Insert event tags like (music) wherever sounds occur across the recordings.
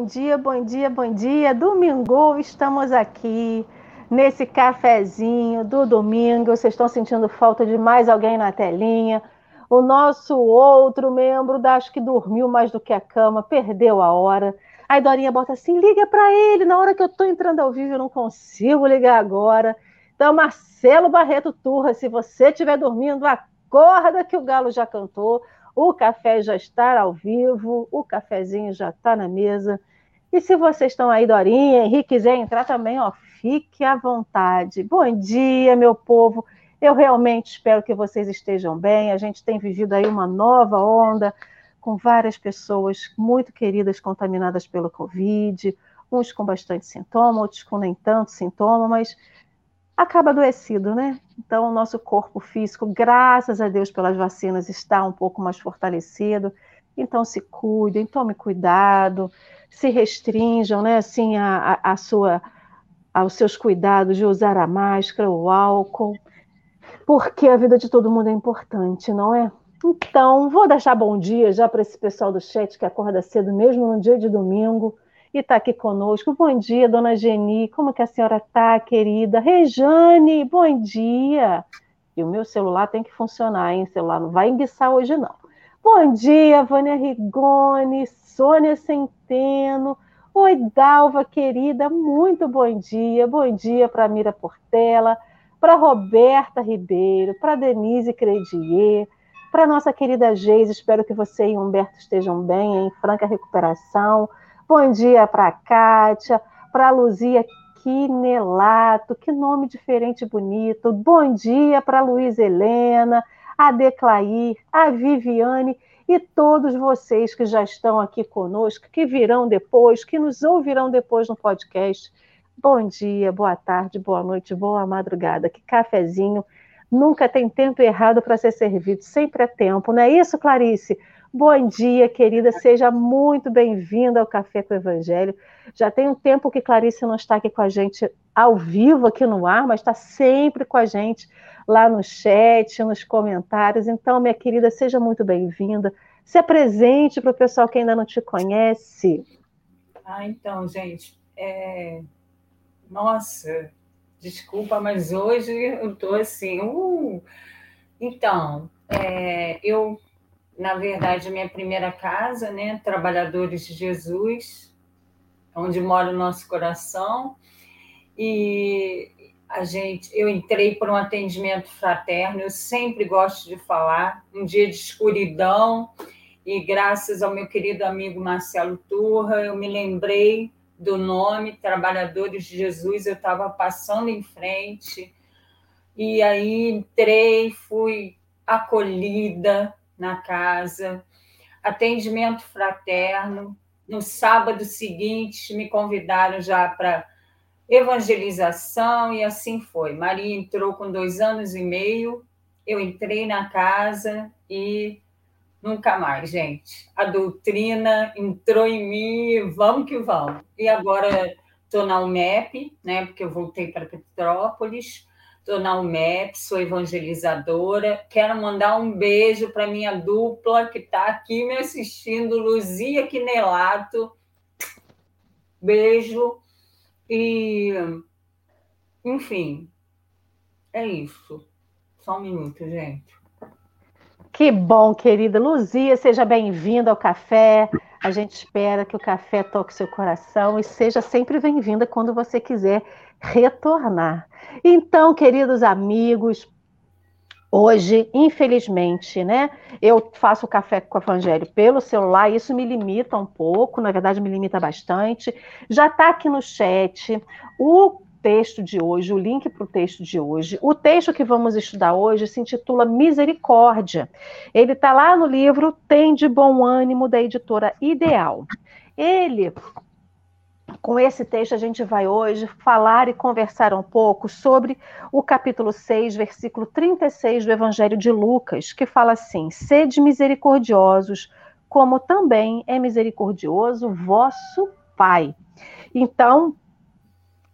bom dia, bom dia, bom dia. Domingo, estamos aqui nesse cafezinho do domingo. Vocês estão sentindo falta de mais alguém na telinha? O nosso outro membro, da, acho que dormiu mais do que a cama, perdeu a hora. Aí Dorinha bota assim: liga para ele, na hora que eu estou entrando ao vivo, eu não consigo ligar agora. Então, Marcelo Barreto Turra, se você estiver dormindo, acorda que o galo já cantou. O café já está ao vivo, o cafezinho já está na mesa. E se vocês estão aí, Dorinha, Henrique quiser entrar também, ó, fique à vontade. Bom dia, meu povo. Eu realmente espero que vocês estejam bem. A gente tem vivido aí uma nova onda com várias pessoas muito queridas contaminadas pelo Covid, uns com bastante sintoma, outros com nem tanto sintoma, mas acaba adoecido, né? Então, o nosso corpo físico, graças a Deus pelas vacinas, está um pouco mais fortalecido. Então, se cuidem, tome cuidado, se restringam, né? Assim, a, a, sua, aos seus cuidados de usar a máscara, o álcool, porque a vida de todo mundo é importante, não é? Então, vou deixar bom dia já para esse pessoal do chat que acorda cedo, mesmo no dia de domingo e está aqui conosco. Bom dia, dona Geni, como que a senhora está, querida? Rejane, bom dia. E o meu celular tem que funcionar, hein? O celular não vai enguiçar hoje, não. Bom dia, Vânia Rigoni, Sônia Centeno. Oi, Dalva, querida, muito bom dia. Bom dia para Mira Portela, para Roberta Ribeiro, para Denise Credier, para nossa querida Geise. Espero que você e Humberto estejam bem, em franca recuperação Bom dia para Kátia, para Luzia Quinelato, que nome diferente e bonito. Bom dia para Luiz Helena, a Declair, a Viviane e todos vocês que já estão aqui conosco, que virão depois, que nos ouvirão depois no podcast. Bom dia, boa tarde, boa noite, boa madrugada. Que cafezinho. Nunca tem tempo errado para ser servido, sempre é tempo, não é isso, Clarice? Bom dia, querida, seja muito bem-vinda ao Café com o Evangelho. Já tem um tempo que Clarice não está aqui com a gente ao vivo aqui no ar, mas está sempre com a gente lá no chat, nos comentários. Então, minha querida, seja muito bem-vinda. Se apresente para o pessoal que ainda não te conhece. Ah, então, gente, é... nossa, desculpa, mas hoje eu estou assim. Uh... Então, é... eu na verdade, a minha primeira casa, né? Trabalhadores de Jesus, onde mora o nosso coração. E a gente, eu entrei por um atendimento fraterno, eu sempre gosto de falar, um dia de escuridão, e graças ao meu querido amigo Marcelo Turra, eu me lembrei do nome Trabalhadores de Jesus, eu estava passando em frente, e aí entrei, fui acolhida, na casa, atendimento fraterno. No sábado seguinte, me convidaram já para evangelização e assim foi. Maria entrou com dois anos e meio, eu entrei na casa e nunca mais, gente. A doutrina entrou em mim, vamos que vamos. E agora estou na UMEP, né, porque eu voltei para Petrópolis, Estou na sou evangelizadora. Quero mandar um beijo para minha dupla que está aqui me assistindo, Luzia Quinelato. Beijo. E, enfim, é isso. Só um minuto, gente. Que bom, querida Luzia, seja bem-vinda ao café. A gente espera que o café toque seu coração e seja sempre bem-vinda quando você quiser retornar. Então, queridos amigos, Hoje, infelizmente, né, eu faço café com o Evangelho pelo celular, isso me limita um pouco, na verdade me limita bastante. Já está aqui no chat o texto de hoje, o link para o texto de hoje. O texto que vamos estudar hoje se intitula Misericórdia. Ele está lá no livro Tem de Bom Ânimo, da editora Ideal. Ele com esse texto, a gente vai hoje falar e conversar um pouco sobre o capítulo 6, versículo 36 do Evangelho de Lucas, que fala assim: Sede misericordiosos, como também é misericordioso vosso Pai. Então,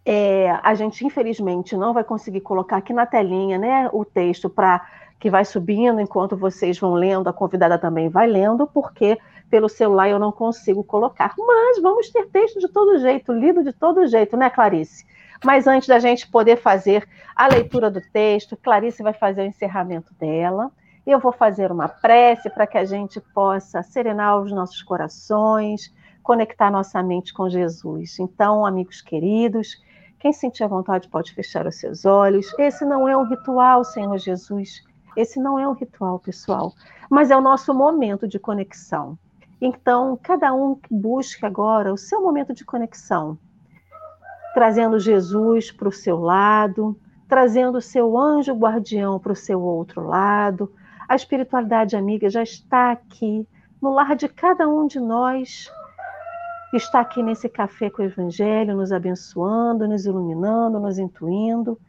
é, a gente infelizmente não vai conseguir colocar aqui na telinha né, o texto para que vai subindo enquanto vocês vão lendo, a convidada também vai lendo, porque pelo celular eu não consigo colocar. Mas vamos ter texto de todo jeito, lido de todo jeito, né, Clarice? Mas antes da gente poder fazer a leitura do texto, Clarice vai fazer o encerramento dela. Eu vou fazer uma prece para que a gente possa serenar os nossos corações, conectar nossa mente com Jesus. Então, amigos queridos, quem sentir a vontade pode fechar os seus olhos. Esse não é um ritual, Senhor Jesus. Esse não é um ritual, pessoal, mas é o nosso momento de conexão. Então, cada um busque agora o seu momento de conexão, trazendo Jesus para o seu lado, trazendo o seu anjo guardião para o seu outro lado. A espiritualidade amiga já está aqui, no lar de cada um de nós, está aqui nesse café com o Evangelho, nos abençoando, nos iluminando, nos intuindo.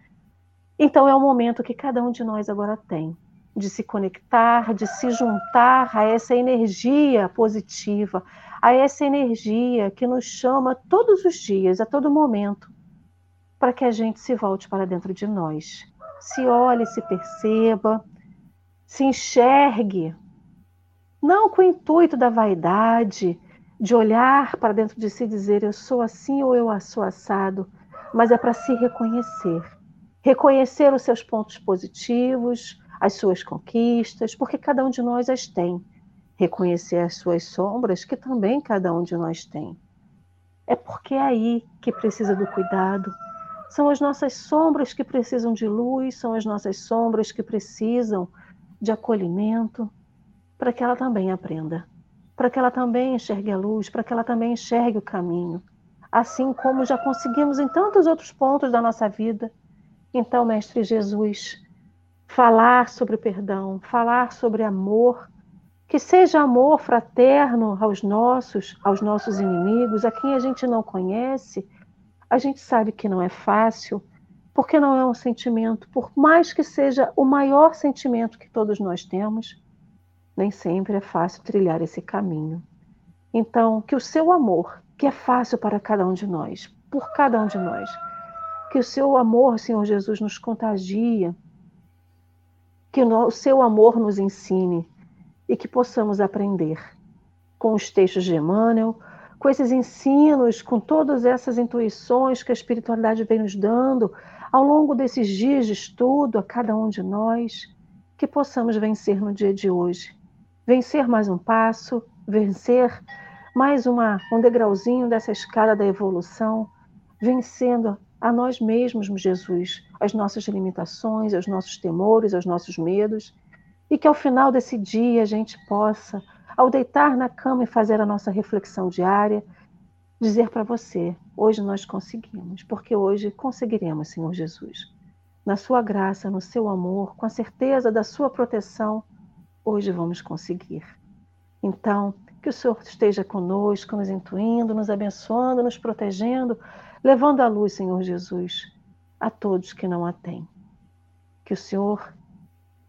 Então é o momento que cada um de nós agora tem de se conectar, de se juntar a essa energia positiva, a essa energia que nos chama todos os dias, a todo momento, para que a gente se volte para dentro de nós. Se olhe, se perceba, se enxergue, não com o intuito da vaidade, de olhar para dentro de si e dizer eu sou assim ou eu sou assado, mas é para se reconhecer reconhecer os seus pontos positivos, as suas conquistas, porque cada um de nós as tem. Reconhecer as suas sombras, que também cada um de nós tem. É porque é aí que precisa do cuidado. São as nossas sombras que precisam de luz, são as nossas sombras que precisam de acolhimento, para que ela também aprenda, para que ela também enxergue a luz, para que ela também enxergue o caminho, assim como já conseguimos em tantos outros pontos da nossa vida então, Mestre Jesus, falar sobre perdão, falar sobre amor, que seja amor fraterno aos nossos, aos nossos inimigos, a quem a gente não conhece, a gente sabe que não é fácil, porque não é um sentimento, por mais que seja o maior sentimento que todos nós temos, nem sempre é fácil trilhar esse caminho. Então, que o seu amor, que é fácil para cada um de nós, por cada um de nós, que o seu amor, Senhor Jesus, nos contagia, que o seu amor nos ensine e que possamos aprender com os textos de Emmanuel, com esses ensinos, com todas essas intuições que a espiritualidade vem nos dando ao longo desses dias de estudo a cada um de nós, que possamos vencer no dia de hoje. Vencer mais um passo, vencer mais uma, um degrauzinho dessa escada da evolução, vencendo a nós mesmos, Jesus, as nossas limitações, os nossos temores, os nossos medos, e que ao final desse dia a gente possa, ao deitar na cama e fazer a nossa reflexão diária, dizer para você: hoje nós conseguimos, porque hoje conseguiremos, Senhor Jesus. Na Sua graça, no Seu amor, com a certeza da Sua proteção, hoje vamos conseguir. Então, que o Senhor esteja conosco, nos intuindo, nos abençoando, nos protegendo levando a luz, Senhor Jesus, a todos que não a têm. Que o Senhor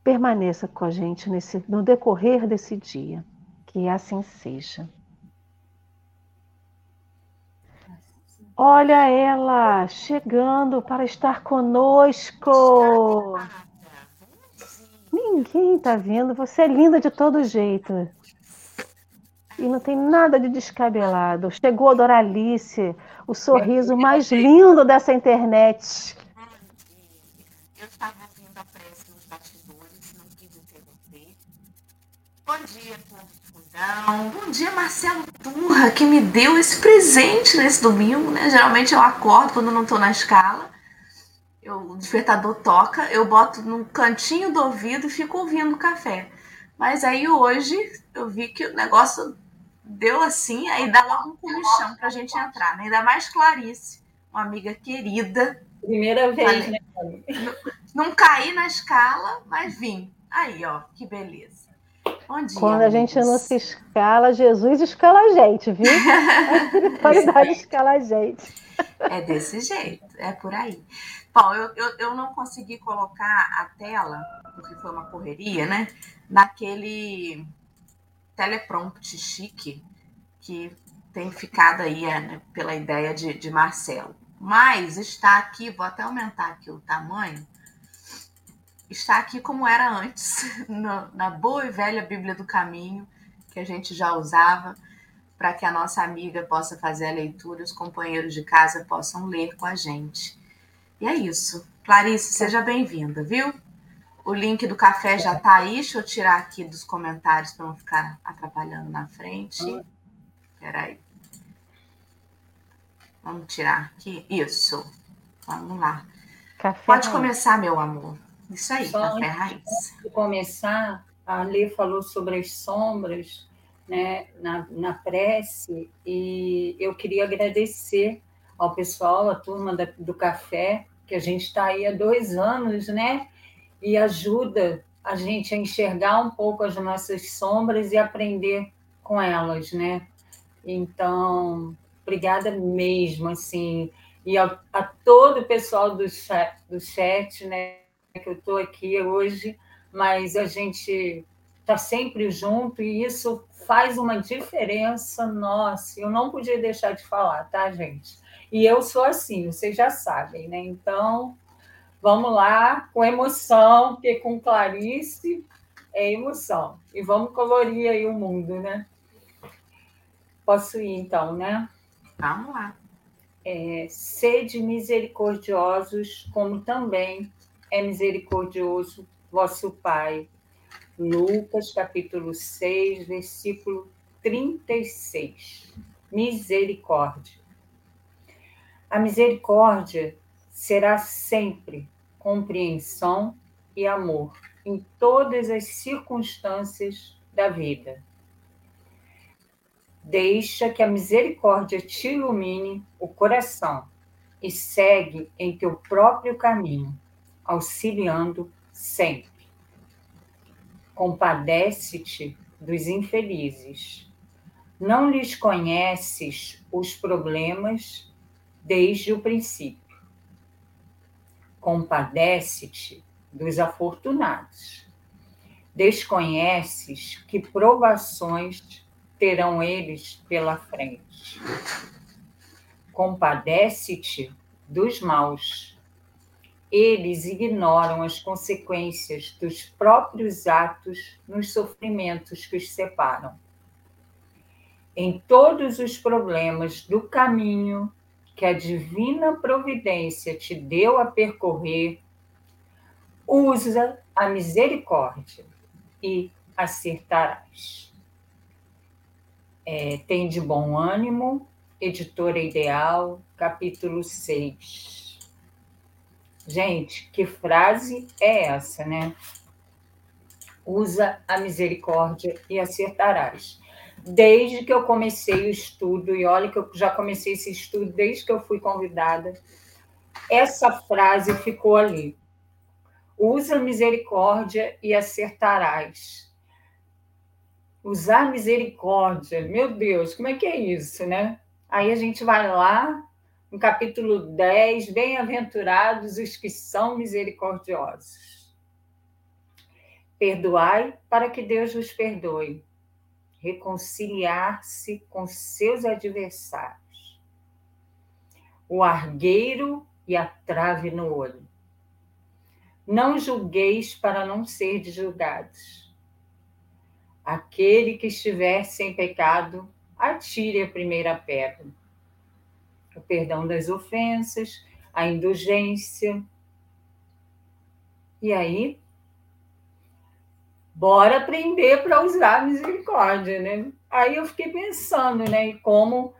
permaneça com a gente nesse, no decorrer desse dia. Que assim seja. Olha ela chegando para estar conosco. Ninguém está vendo. Você é linda de todo jeito. E não tem nada de descabelado. Chegou a Doralice, o sorriso mais lindo dessa internet. Eu estava ouvindo a prece nos bastidores, não quis interromper. Bom dia, povo fundão. Bom dia, Marcelo Turra, que me deu esse presente nesse domingo, né? Geralmente eu acordo quando não estou na escala. Eu, o despertador toca, eu boto no cantinho do ouvido e fico ouvindo o café. Mas aí hoje eu vi que o negócio deu assim, aí dá logo um comichão pra gente entrar, né? Ainda mais Clarice, uma amiga querida. Primeira vez, né? Não, não caí na escala, mas vim. Aí, ó, que beleza. Bom dia. Quando a gente não se escala, Jesus escala a gente, viu? (laughs) A espiritualidade escala a gente. É desse jeito, é por aí. Bom, eu, eu, eu não consegui colocar a tela, porque foi uma correria, né? Naquele teleprompt chique que tem ficado aí né, pela ideia de, de Marcelo. Mas está aqui, vou até aumentar aqui o tamanho, está aqui como era antes, (laughs) no, na boa e velha Bíblia do Caminho, que a gente já usava para que a nossa amiga possa fazer a leitura, os companheiros de casa possam ler com a gente. E é isso. Clarice, seja bem-vinda, viu? O link do café já está aí. Deixa eu tirar aqui dos comentários para não ficar atrapalhando na frente. Espera aí. Vamos tirar aqui. Isso. Vamos lá. Café Pode raiz. começar, meu amor. Isso aí, Só café raiz. Antes de começar, a Lê falou sobre as sombras né, na, na prece e eu queria agradecer ao pessoal, a turma da, do café, que a gente está aí há dois anos, né? E ajuda a gente a enxergar um pouco as nossas sombras e aprender com elas, né? Então, obrigada mesmo, assim, e a, a todo o pessoal do chat, do chat, né? Que eu estou aqui hoje, mas a gente está sempre junto e isso faz uma diferença, nossa, eu não podia deixar de falar, tá, gente? E eu sou assim, vocês já sabem, né? Então, vamos lá, com emoção, porque com Clarice é emoção. E vamos colorir aí o mundo, né? Posso ir, então, né? Vamos lá. É, sede misericordiosos, como também é misericordioso vosso Pai. Lucas, capítulo 6, versículo 36. Misericórdia. A misericórdia será sempre compreensão e amor em todas as circunstâncias da vida. Deixa que a misericórdia te ilumine o coração e segue em teu próprio caminho, auxiliando sempre. Compadece-te dos infelizes. Não lhes conheces os problemas desde o princípio. Compadece-te dos afortunados. Desconheces que provações terão eles pela frente. Compadece-te dos maus. Eles ignoram as consequências dos próprios atos nos sofrimentos que os separam. Em todos os problemas do caminho que a divina providência te deu a percorrer, usa a misericórdia e acertarás. É, tem de bom ânimo, Editora Ideal, capítulo 6. Gente, que frase é essa, né? Usa a misericórdia e acertarás desde que eu comecei o estudo, e olha que eu já comecei esse estudo desde que eu fui convidada, essa frase ficou ali. Usa misericórdia e acertarás. Usar misericórdia, meu Deus, como é que é isso, né? Aí a gente vai lá, no capítulo 10, bem-aventurados os que são misericordiosos. Perdoai para que Deus vos perdoe reconciliar-se com seus adversários. O argueiro e a trave no olho. Não julgueis para não ser julgados. Aquele que estiver sem pecado, atire a primeira pedra. O perdão das ofensas, a indulgência. E aí, bora aprender para usar misericórdia, né? Aí eu fiquei pensando, né? E como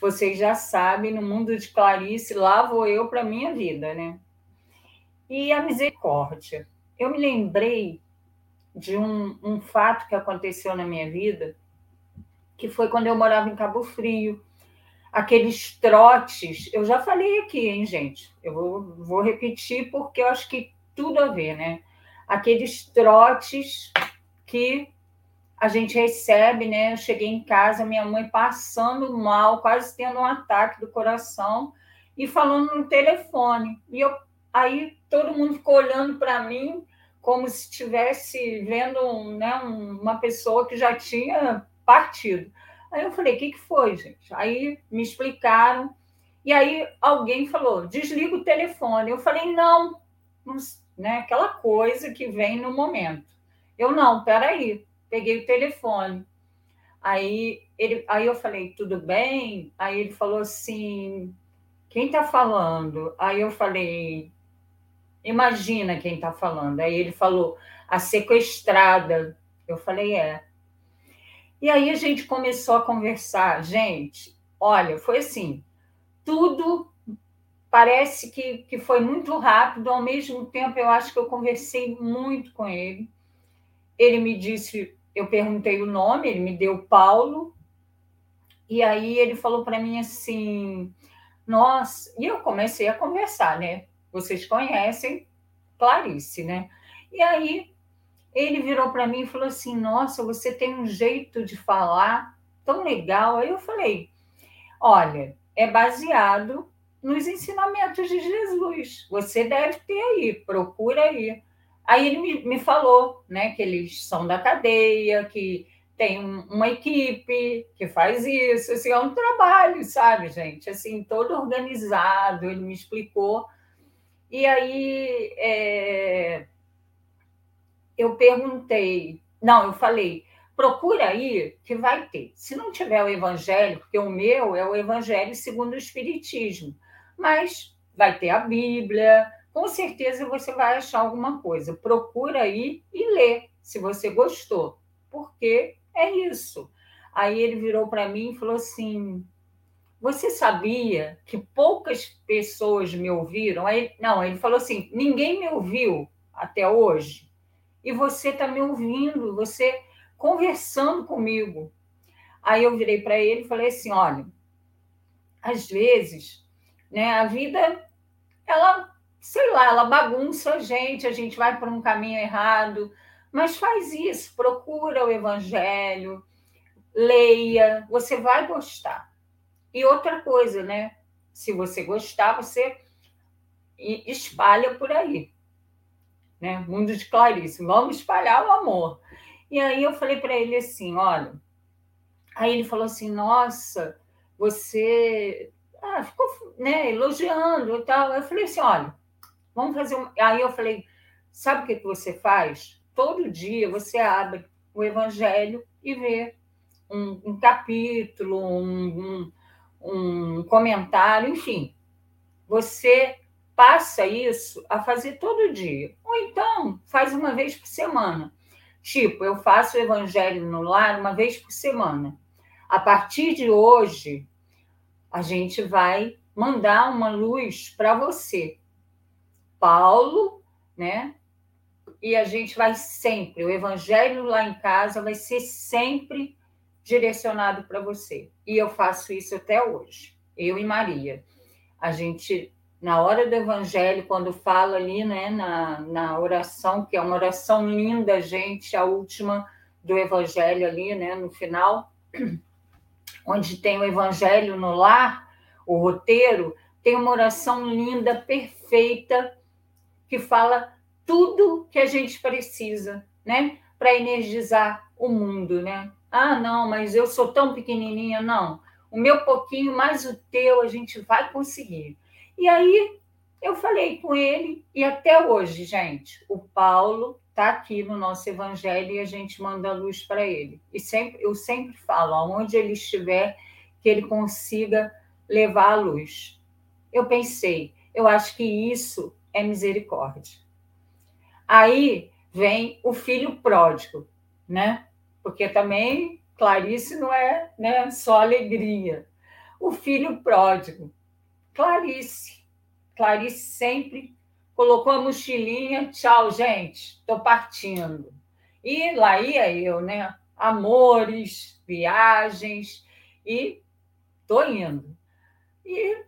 vocês já sabem, no mundo de Clarice, lá vou eu para minha vida, né? E a misericórdia. Eu me lembrei de um, um fato que aconteceu na minha vida, que foi quando eu morava em Cabo Frio. Aqueles trotes, eu já falei aqui, hein, gente? Eu vou, vou repetir porque eu acho que tudo a ver, né? aqueles trotes que a gente recebe, né? Eu cheguei em casa, minha mãe passando mal, quase tendo um ataque do coração e falando no telefone. E eu, aí todo mundo ficou olhando para mim como se estivesse vendo um, né, uma pessoa que já tinha partido. Aí eu falei: o que, que foi, gente? Aí me explicaram. E aí alguém falou: desliga o telefone. Eu falei: não, né? Aquela coisa que vem no momento. Eu não, peraí, peguei o telefone. Aí, ele, aí eu falei, tudo bem? Aí ele falou assim, quem está falando? Aí eu falei, imagina quem está falando. Aí ele falou, a sequestrada. Eu falei, é. E aí a gente começou a conversar. Gente, olha, foi assim, tudo parece que, que foi muito rápido, ao mesmo tempo eu acho que eu conversei muito com ele. Ele me disse, eu perguntei o nome, ele me deu Paulo, e aí ele falou para mim assim, nossa, e eu comecei a conversar, né? Vocês conhecem Clarice, né? E aí ele virou para mim e falou assim: Nossa, você tem um jeito de falar tão legal. Aí eu falei: Olha, é baseado nos ensinamentos de Jesus. Você deve ter aí, procura aí. Aí ele me, me falou né, que eles são da cadeia, que tem uma equipe que faz isso, assim, é um trabalho, sabe, gente? Assim, todo organizado, ele me explicou. E aí é, eu perguntei, não, eu falei, procura aí que vai ter. Se não tiver o evangelho, porque o meu é o evangelho segundo o Espiritismo, mas vai ter a Bíblia, com certeza você vai achar alguma coisa. Procura aí e lê, se você gostou, porque é isso. Aí ele virou para mim e falou assim: Você sabia que poucas pessoas me ouviram? Aí, não, ele falou assim: Ninguém me ouviu até hoje. E você está me ouvindo, você conversando comigo. Aí eu virei para ele e falei assim: Olha, às vezes, né, a vida, ela, sei lá, ela bagunça a gente, a gente vai por um caminho errado mas faz isso, procura o evangelho, leia, você vai gostar. E outra coisa, né? Se você gostar, você espalha por aí. Né? Mundo de Clarice, vamos espalhar o amor. E aí eu falei para ele assim, olha, aí ele falou assim, nossa, você ah, ficou né, elogiando e tal. Eu falei assim, olha, vamos fazer um... Aí eu falei, sabe o que, que você faz? todo dia você abre o Evangelho e vê um, um capítulo, um, um, um comentário, enfim. Você passa isso a fazer todo dia. Ou então, faz uma vez por semana. Tipo, eu faço o Evangelho no lar uma vez por semana. A partir de hoje, a gente vai mandar uma luz para você. Paulo, né, e a gente vai sempre, o evangelho lá em casa vai ser sempre direcionado para você. E eu faço isso até hoje, eu e Maria. A gente, na hora do evangelho, quando fala ali, né, na, na oração, que é uma oração linda, gente, a última do evangelho ali, né, no final, (clears throat) onde tem o evangelho no lar, o roteiro, tem uma oração linda, perfeita, que fala tudo que a gente precisa, né, para energizar o mundo, né? Ah, não, mas eu sou tão pequenininha, não. O meu pouquinho mais o teu a gente vai conseguir. E aí eu falei com ele e até hoje, gente, o Paulo está aqui no nosso evangelho e a gente manda a luz para ele. E sempre eu sempre falo, aonde ele estiver, que ele consiga levar a luz. Eu pensei, eu acho que isso é misericórdia. Aí vem o filho pródigo, né? Porque também Clarice não é né, só alegria. O filho pródigo, Clarice. Clarice sempre colocou a mochilinha, tchau, gente, estou partindo. E lá ia eu, né? Amores, viagens, e tô indo. E,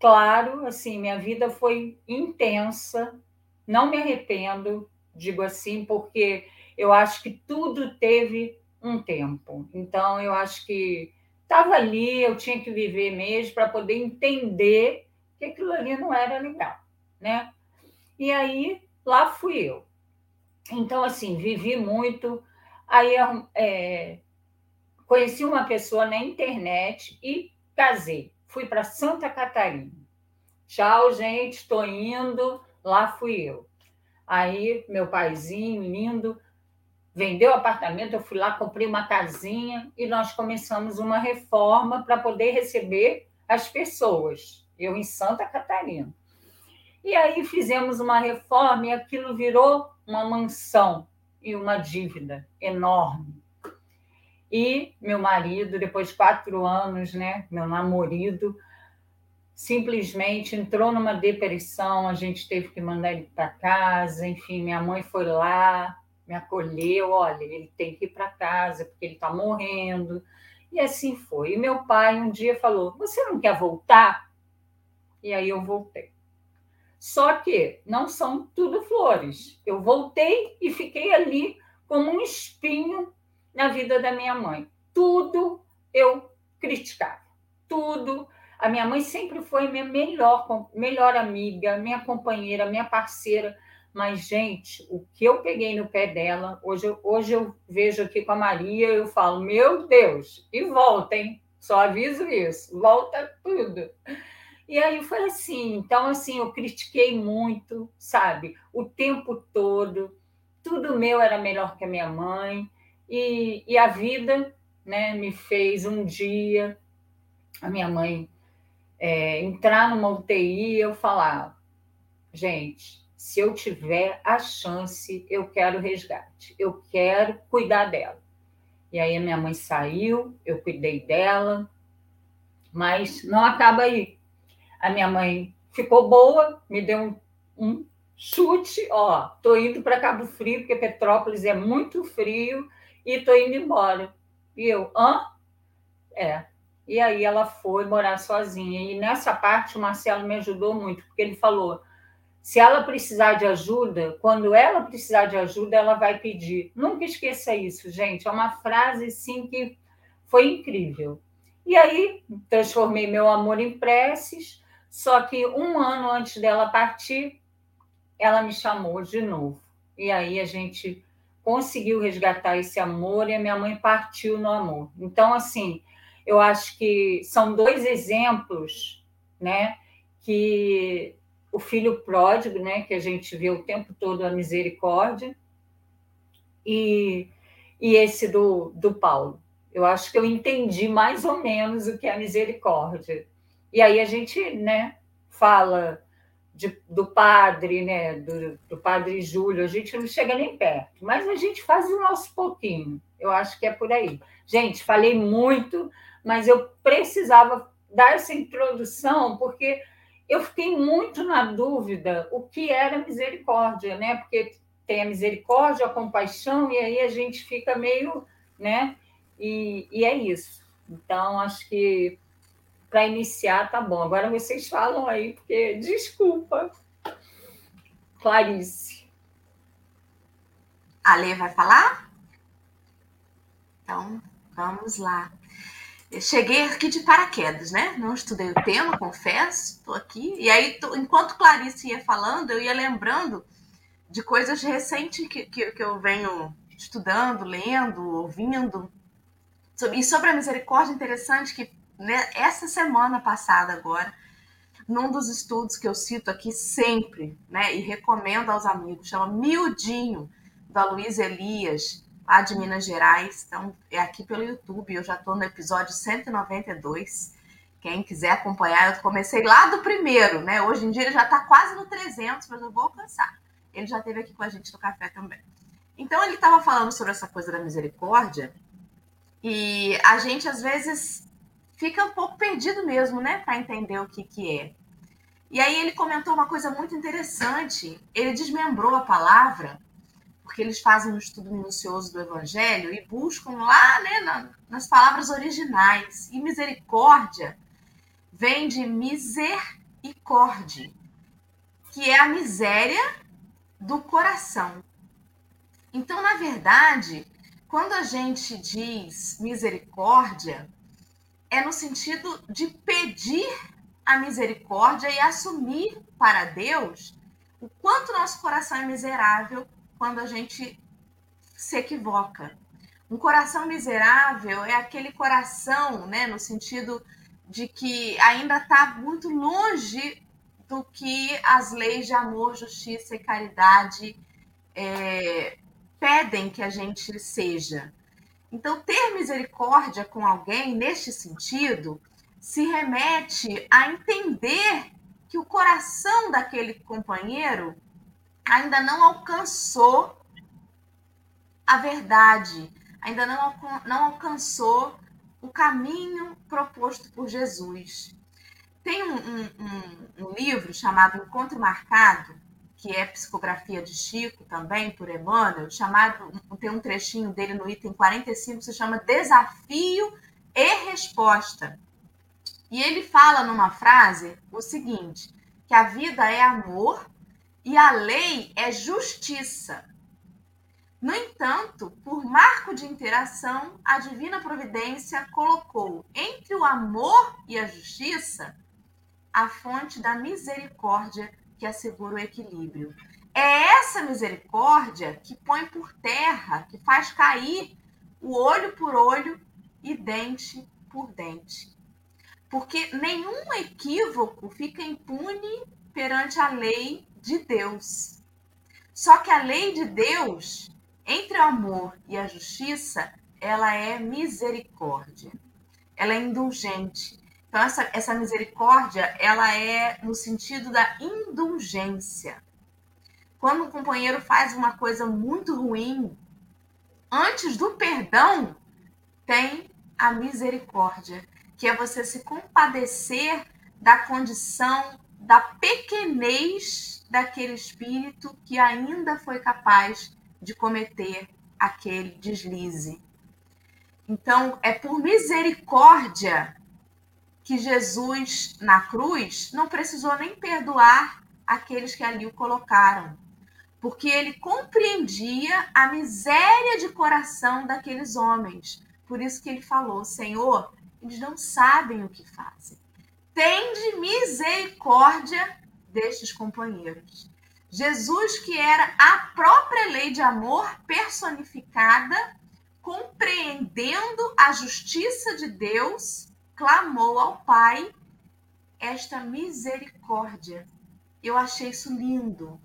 claro, assim, minha vida foi intensa, não me arrependo, digo assim, porque eu acho que tudo teve um tempo. Então, eu acho que estava ali, eu tinha que viver mesmo para poder entender que aquilo ali não era legal, né? E aí, lá fui eu. Então, assim, vivi muito. Aí, é, conheci uma pessoa na internet e casei. Fui para Santa Catarina. Tchau, gente, estou indo. Lá fui eu. Aí, meu paizinho lindo, vendeu o apartamento, eu fui lá, comprei uma casinha e nós começamos uma reforma para poder receber as pessoas. Eu em Santa Catarina. E aí fizemos uma reforma e aquilo virou uma mansão e uma dívida enorme. E meu marido, depois de quatro anos, né, meu namorado, simplesmente entrou numa depressão, a gente teve que mandar ele para casa, enfim, minha mãe foi lá, me acolheu, olha, ele tem que ir para casa porque ele está morrendo. E assim foi. E meu pai um dia falou: Você não quer voltar? E aí eu voltei. Só que não são tudo flores. Eu voltei e fiquei ali como um espinho na vida da minha mãe. Tudo eu criticava, tudo. A minha mãe sempre foi minha melhor, melhor amiga, minha companheira, minha parceira. Mas, gente, o que eu peguei no pé dela, hoje, hoje eu vejo aqui com a Maria, eu falo, meu Deus, e volta, hein? Só aviso isso, volta tudo. E aí foi assim. Então, assim, eu critiquei muito, sabe? O tempo todo. Tudo meu era melhor que a minha mãe. E, e a vida né, me fez um dia, a minha mãe é, entrar numa UTI e eu falar: gente, se eu tiver a chance, eu quero resgate, eu quero cuidar dela. E aí a minha mãe saiu, eu cuidei dela, mas não acaba aí. A minha mãe ficou boa, me deu um, um chute, ó, tô indo para Cabo Frio, porque Petrópolis é muito frio, e tô indo embora. E eu, hã? É. E aí ela foi morar sozinha. E nessa parte o Marcelo me ajudou muito, porque ele falou: se ela precisar de ajuda, quando ela precisar de ajuda, ela vai pedir. Nunca esqueça isso, gente. É uma frase sim que foi incrível. E aí transformei meu amor em preces, só que um ano antes dela partir, ela me chamou de novo. E aí a gente conseguiu resgatar esse amor e a minha mãe partiu no amor. Então, assim, eu acho que são dois exemplos, né, que o filho pródigo, né, que a gente vê o tempo todo a misericórdia, e, e esse do, do Paulo. Eu acho que eu entendi mais ou menos o que é a misericórdia. E aí a gente né, fala de, do padre, né, do, do, padre Júlio, a gente não chega nem perto, mas a gente faz o nosso pouquinho. Eu acho que é por aí. Gente, falei muito, mas eu precisava dar essa introdução, porque eu fiquei muito na dúvida o que era misericórdia, né? Porque tem a misericórdia, a compaixão, e aí a gente fica meio, né? E, e é isso. Então, acho que para iniciar, tá bom. Agora vocês falam aí, porque desculpa. Clarice. A Lê vai falar? Então, vamos lá. Cheguei aqui de paraquedas, né? Não estudei o tema, confesso, estou aqui. E aí, tô, enquanto Clarice ia falando, eu ia lembrando de coisas recentes que, que, que eu venho estudando, lendo, ouvindo. E sobre a misericórdia, interessante que né, essa semana passada agora, num dos estudos que eu cito aqui sempre, né, e recomendo aos amigos, chama Miudinho, da Luiz Elias, lá de Minas Gerais. Então, é aqui pelo YouTube, eu já estou no episódio 192. Quem quiser acompanhar, eu comecei lá do primeiro, né? Hoje em dia ele já está quase no 300, mas eu vou alcançar. Ele já esteve aqui com a gente no café também. Então, ele estava falando sobre essa coisa da misericórdia, e a gente às vezes fica um pouco perdido mesmo, né, para entender o que, que é. E aí ele comentou uma coisa muito interessante. Ele desmembrou a palavra, porque eles fazem um estudo minucioso do Evangelho e buscam lá, né, na, nas palavras originais. E misericórdia vem de misericórdia, que é a miséria do coração. Então, na verdade, quando a gente diz misericórdia, é no sentido de pedir a misericórdia e assumir para Deus o quanto nosso coração é miserável quando a gente se equivoca. Um coração miserável é aquele coração, né, no sentido de que ainda está muito longe do que as leis de amor, justiça e caridade é, pedem que a gente seja. Então, ter misericórdia com alguém neste sentido se remete a entender que o coração daquele companheiro ainda não alcançou a verdade, ainda não, não alcançou o caminho proposto por Jesus. Tem um, um, um, livro chamado Encontro Marcado, que é psicografia de Chico também, por Emmanuel, chamado, tem um trechinho dele no item 45, se chama Desafio e Resposta. E ele fala numa frase o seguinte: que a vida é amor e a lei é justiça. No entanto, por marco de interação, a divina providência colocou entre o amor e a justiça a fonte da misericórdia que assegura o equilíbrio. É essa misericórdia que põe por terra, que faz cair o olho por olho e dente por dente. Porque nenhum equívoco fica impune perante a lei de Deus. Só que a lei de Deus, entre o amor e a justiça, ela é misericórdia. Ela é indulgente. Então, essa, essa misericórdia, ela é no sentido da indulgência. Quando um companheiro faz uma coisa muito ruim, antes do perdão, tem a misericórdia, que é você se compadecer da condição da pequenez daquele espírito que ainda foi capaz de cometer aquele deslize. Então, é por misericórdia que Jesus, na cruz, não precisou nem perdoar aqueles que ali o colocaram, porque ele compreendia a miséria de coração daqueles homens. Por isso que ele falou: Senhor, eles não sabem o que fazem. Tende misericórdia destes companheiros. Jesus, que era a própria lei de amor personificada, compreendendo a justiça de Deus, clamou ao Pai esta misericórdia. Eu achei isso lindo,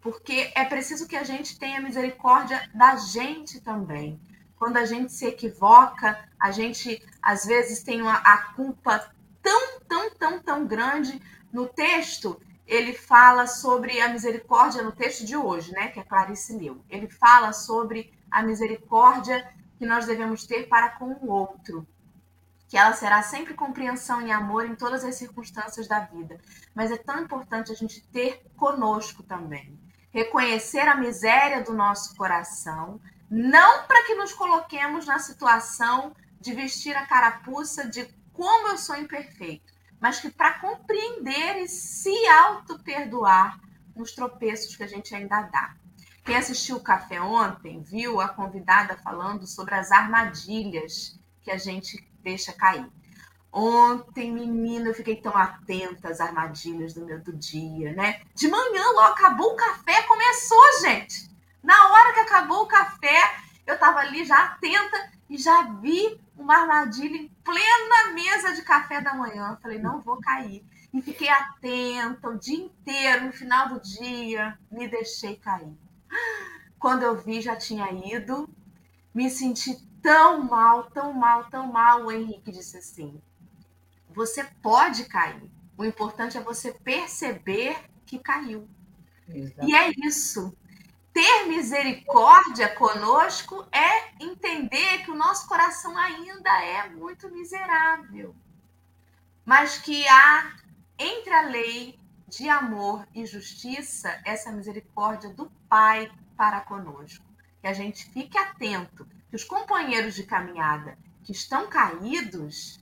porque é preciso que a gente tenha misericórdia da gente também. Quando a gente se equivoca, a gente às vezes tem a culpa tão, tão, tão, tão grande. No texto, ele fala sobre a misericórdia, no texto de hoje, né, que a Clarice leu. Ele fala sobre a misericórdia que nós devemos ter para com o outro que ela será sempre compreensão e amor em todas as circunstâncias da vida. Mas é tão importante a gente ter conosco também. Reconhecer a miséria do nosso coração, não para que nos coloquemos na situação de vestir a carapuça de como eu sou imperfeito, mas que para compreender e se auto-perdoar nos tropeços que a gente ainda dá. Quem assistiu o café ontem viu a convidada falando sobre as armadilhas que a gente deixa cair. Ontem, menina, eu fiquei tão atenta às armadilhas do meu do dia, né? De manhã, logo acabou o café, começou, gente. Na hora que acabou o café, eu estava ali já atenta e já vi uma armadilha em plena mesa de café da manhã. Falei, não vou cair. E fiquei atenta o dia inteiro, no final do dia, me deixei cair. Quando eu vi, já tinha ido, me senti tão mal, tão mal, tão mal. O Henrique disse assim: você pode cair. O importante é você perceber que caiu. E é isso. Ter misericórdia conosco é entender que o nosso coração ainda é muito miserável, mas que há entre a lei de amor e justiça essa misericórdia do Pai para conosco. Que a gente fique atento que os companheiros de caminhada que estão caídos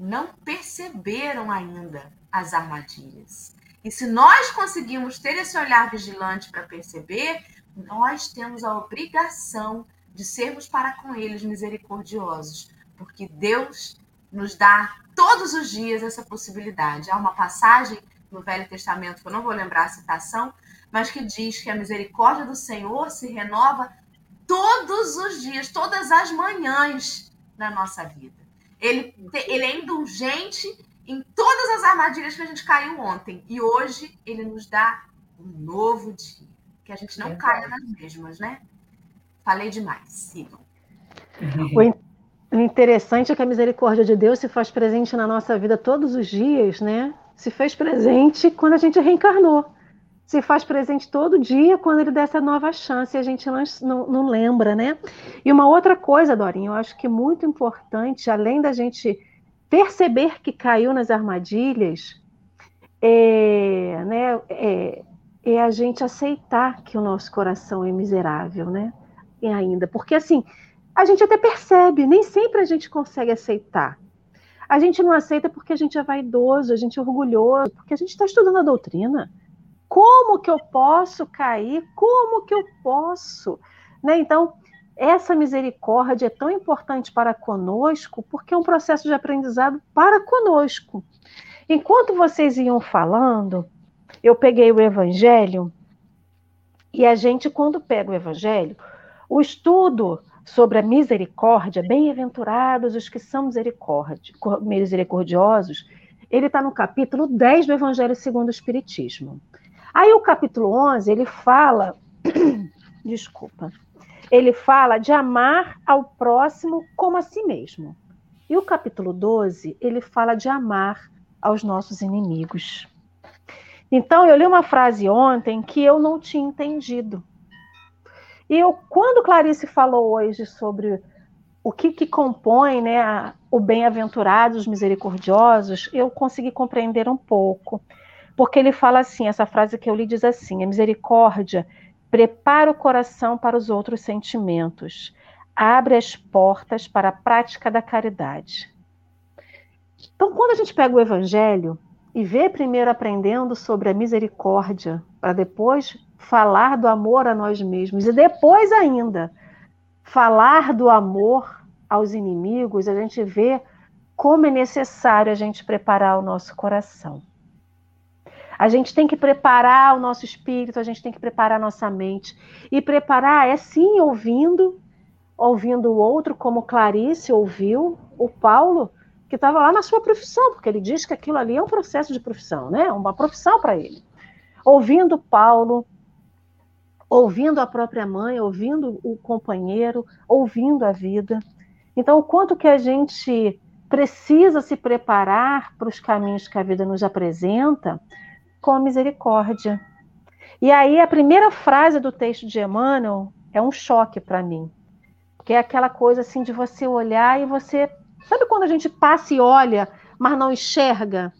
não perceberam ainda as armadilhas. E se nós conseguimos ter esse olhar vigilante para perceber, nós temos a obrigação de sermos para com eles misericordiosos, porque Deus nos dá todos os dias essa possibilidade. Há uma passagem no Velho Testamento, que eu não vou lembrar a citação, mas que diz que a misericórdia do Senhor se renova todos os dias, todas as manhãs na nossa vida. Ele, ele é indulgente em todas as armadilhas que a gente caiu ontem. E hoje ele nos dá um novo dia. Que a gente não Verdade. caia nas mesmas, né? Falei demais, sigam. O interessante é que a misericórdia de Deus se faz presente na nossa vida todos os dias, né? Se fez presente quando a gente reencarnou. Se faz presente todo dia quando ele dá essa nova chance e a gente não, não, não lembra, né? E uma outra coisa, Dorinha, eu acho que muito importante, além da gente perceber que caiu nas armadilhas, é, né, é, é a gente aceitar que o nosso coração é miserável, né? E ainda, porque assim, a gente até percebe, nem sempre a gente consegue aceitar. A gente não aceita porque a gente é vaidoso, a gente é orgulhoso, porque a gente está estudando a doutrina. Como que eu posso cair? Como que eu posso? Né? Então, essa misericórdia é tão importante para conosco, porque é um processo de aprendizado para conosco. Enquanto vocês iam falando, eu peguei o Evangelho, e a gente, quando pega o Evangelho, o estudo sobre a misericórdia, bem-aventurados os que são misericordiosos, ele está no capítulo 10 do Evangelho segundo o Espiritismo. Aí o capítulo 11, ele fala, (clears throat) desculpa, ele fala de amar ao próximo como a si mesmo. E o capítulo 12, ele fala de amar aos nossos inimigos. Então, eu li uma frase ontem que eu não tinha entendido. E eu, quando Clarice falou hoje sobre o que, que compõe né, o bem-aventurado, os misericordiosos, eu consegui compreender um pouco. Porque ele fala assim, essa frase que eu li diz assim: a misericórdia prepara o coração para os outros sentimentos, abre as portas para a prática da caridade. Então, quando a gente pega o evangelho e vê primeiro aprendendo sobre a misericórdia, para depois falar do amor a nós mesmos e depois ainda falar do amor aos inimigos, a gente vê como é necessário a gente preparar o nosso coração. A gente tem que preparar o nosso espírito, a gente tem que preparar a nossa mente. E preparar é sim ouvindo, ouvindo o outro, como Clarice ouviu o Paulo, que estava lá na sua profissão, porque ele diz que aquilo ali é um processo de profissão, né? Uma profissão para ele. Ouvindo Paulo, ouvindo a própria mãe, ouvindo o companheiro, ouvindo a vida. Então, o quanto que a gente precisa se preparar para os caminhos que a vida nos apresenta com misericórdia. E aí a primeira frase do texto de Emmanuel é um choque para mim, que é aquela coisa assim de você olhar e você, sabe quando a gente passa e olha, mas não enxerga?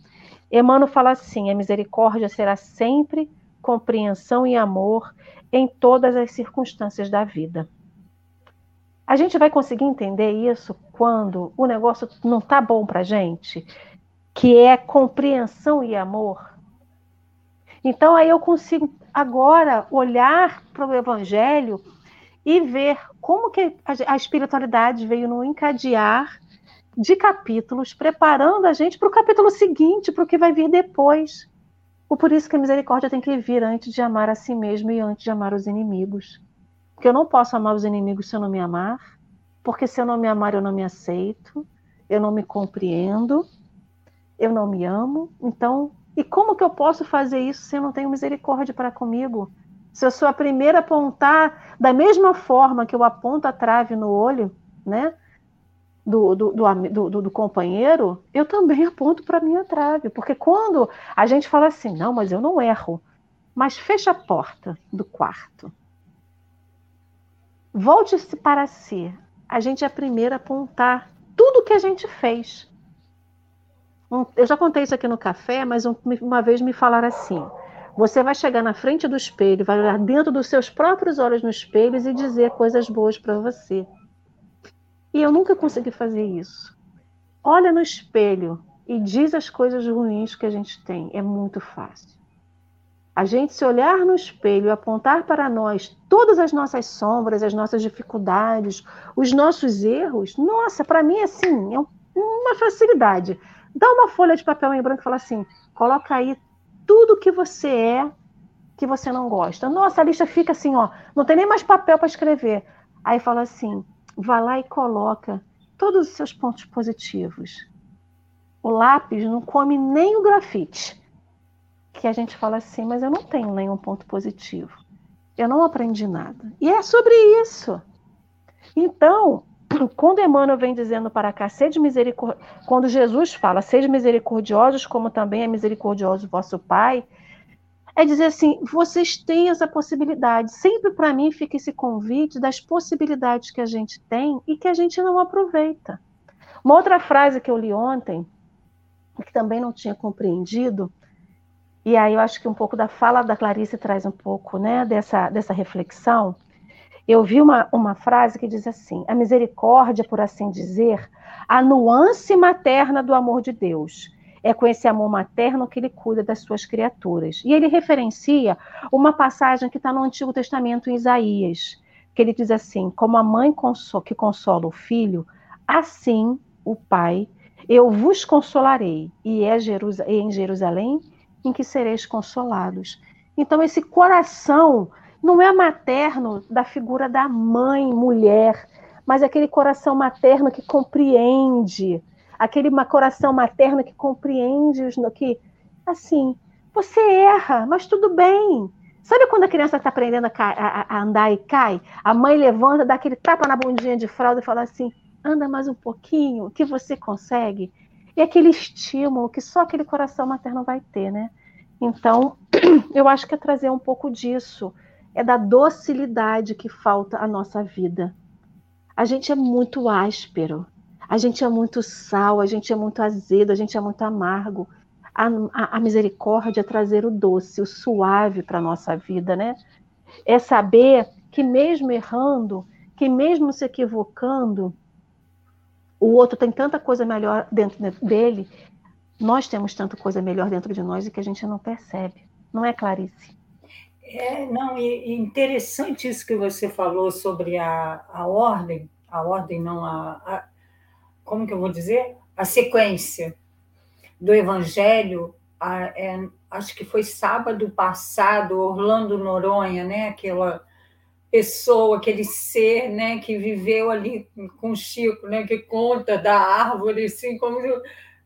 Emmanuel fala assim: a misericórdia será sempre compreensão e amor em todas as circunstâncias da vida. A gente vai conseguir entender isso quando o negócio não tá bom para gente, que é compreensão e amor. Então aí eu consigo agora olhar para o Evangelho e ver como que a espiritualidade veio no encadear de capítulos, preparando a gente para o capítulo seguinte, para o que vai vir depois. Por isso que a misericórdia tem que vir antes de amar a si mesmo e antes de amar os inimigos. Porque eu não posso amar os inimigos se eu não me amar, porque se eu não me amar, eu não me aceito, eu não me compreendo, eu não me amo. Então, e como que eu posso fazer isso se eu não tenho misericórdia para comigo? Se eu sou a primeira a apontar da mesma forma que eu aponto a trave no olho, né? Do, do, do, do, companheiro, eu também aponto para a minha trave. Porque quando a gente fala assim, não, mas eu não erro, mas fecha a porta do quarto. Volte-se para si. A gente é a primeira a apontar tudo que a gente fez. Eu já contei isso aqui no café, mas uma vez me falaram assim: você vai chegar na frente do espelho, vai olhar dentro dos seus próprios olhos no espelho e dizer coisas boas para você. E eu nunca consegui fazer isso. Olha no espelho e diz as coisas ruins que a gente tem. É muito fácil. A gente se olhar no espelho apontar para nós todas as nossas sombras, as nossas dificuldades, os nossos erros, nossa, para mim assim, é uma facilidade. Dá uma folha de papel em branco e fala assim: coloca aí tudo que você é que você não gosta. Nossa, a lista fica assim, ó, não tem nem mais papel para escrever. Aí fala assim: vá lá e coloca todos os seus pontos positivos. O lápis não come nem o grafite. Que a gente fala assim, mas eu não tenho nenhum ponto positivo. Eu não aprendi nada. E é sobre isso. Então, (clears throat) quando Emmanuel vem dizendo para cá, sede misericordiosos, quando Jesus fala, sede misericordiosos, como também é misericordioso vosso Pai, é dizer assim, vocês têm essa possibilidade. Sempre para mim fica esse convite das possibilidades que a gente tem e que a gente não aproveita. Uma outra frase que eu li ontem, que também não tinha compreendido, e aí eu acho que um pouco da fala da Clarice traz um pouco né, dessa, dessa reflexão. Eu vi uma, uma frase que diz assim: a misericórdia, por assim dizer, a nuance materna do amor de Deus. É com esse amor materno que ele cuida das suas criaturas. E ele referencia uma passagem que está no Antigo Testamento, em Isaías, que ele diz assim: Como a mãe que consola o filho, assim o Pai, eu vos consolarei, e é em Jerusalém em que sereis consolados. Então, esse coração não é materno da figura da mãe, mulher, mas é aquele coração materno que compreende, aquele coração materno que compreende os que, assim, você erra, mas tudo bem. Sabe quando a criança está aprendendo a, a, a, andar e cai? A mãe levanta, dá aquele tapa na bundinha de fralda e fala assim: anda mais um pouquinho, que você consegue. E aquele estímulo que só aquele coração materno vai ter, né? Então, (clears throat) eu acho que é trazer um pouco disso, é da docilidade que falta à nossa vida. A gente é muito áspero, a gente é muito sal, a gente é muito azedo, a gente é muito amargo. A, a, a misericórdia é trazer o doce, o suave para a nossa vida, né? É saber que mesmo errando, que mesmo se equivocando, o outro tem tanta coisa melhor dentro dele, nós temos tanta coisa melhor dentro de nós e que a gente não percebe. Não é, Clarice? É, não, e interessante isso que você falou sobre a, a ordem, a ordem não, a, como que eu vou dizer? A sequência do Evangelho, a, é, acho que foi sábado passado, Orlando Noronha, né? Aquela pessoa, aquele ser, né, que viveu ali com o Chico, né, que conta da árvore, assim, como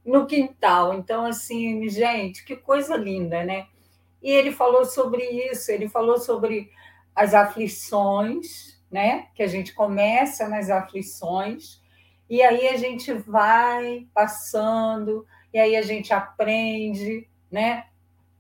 no quintal. Então, assim, gente, que coisa linda, né? E ele falou sobre isso, ele falou sobre as aflições, né? Que a gente começa nas aflições, e aí a gente vai passando, e aí a gente aprende, né?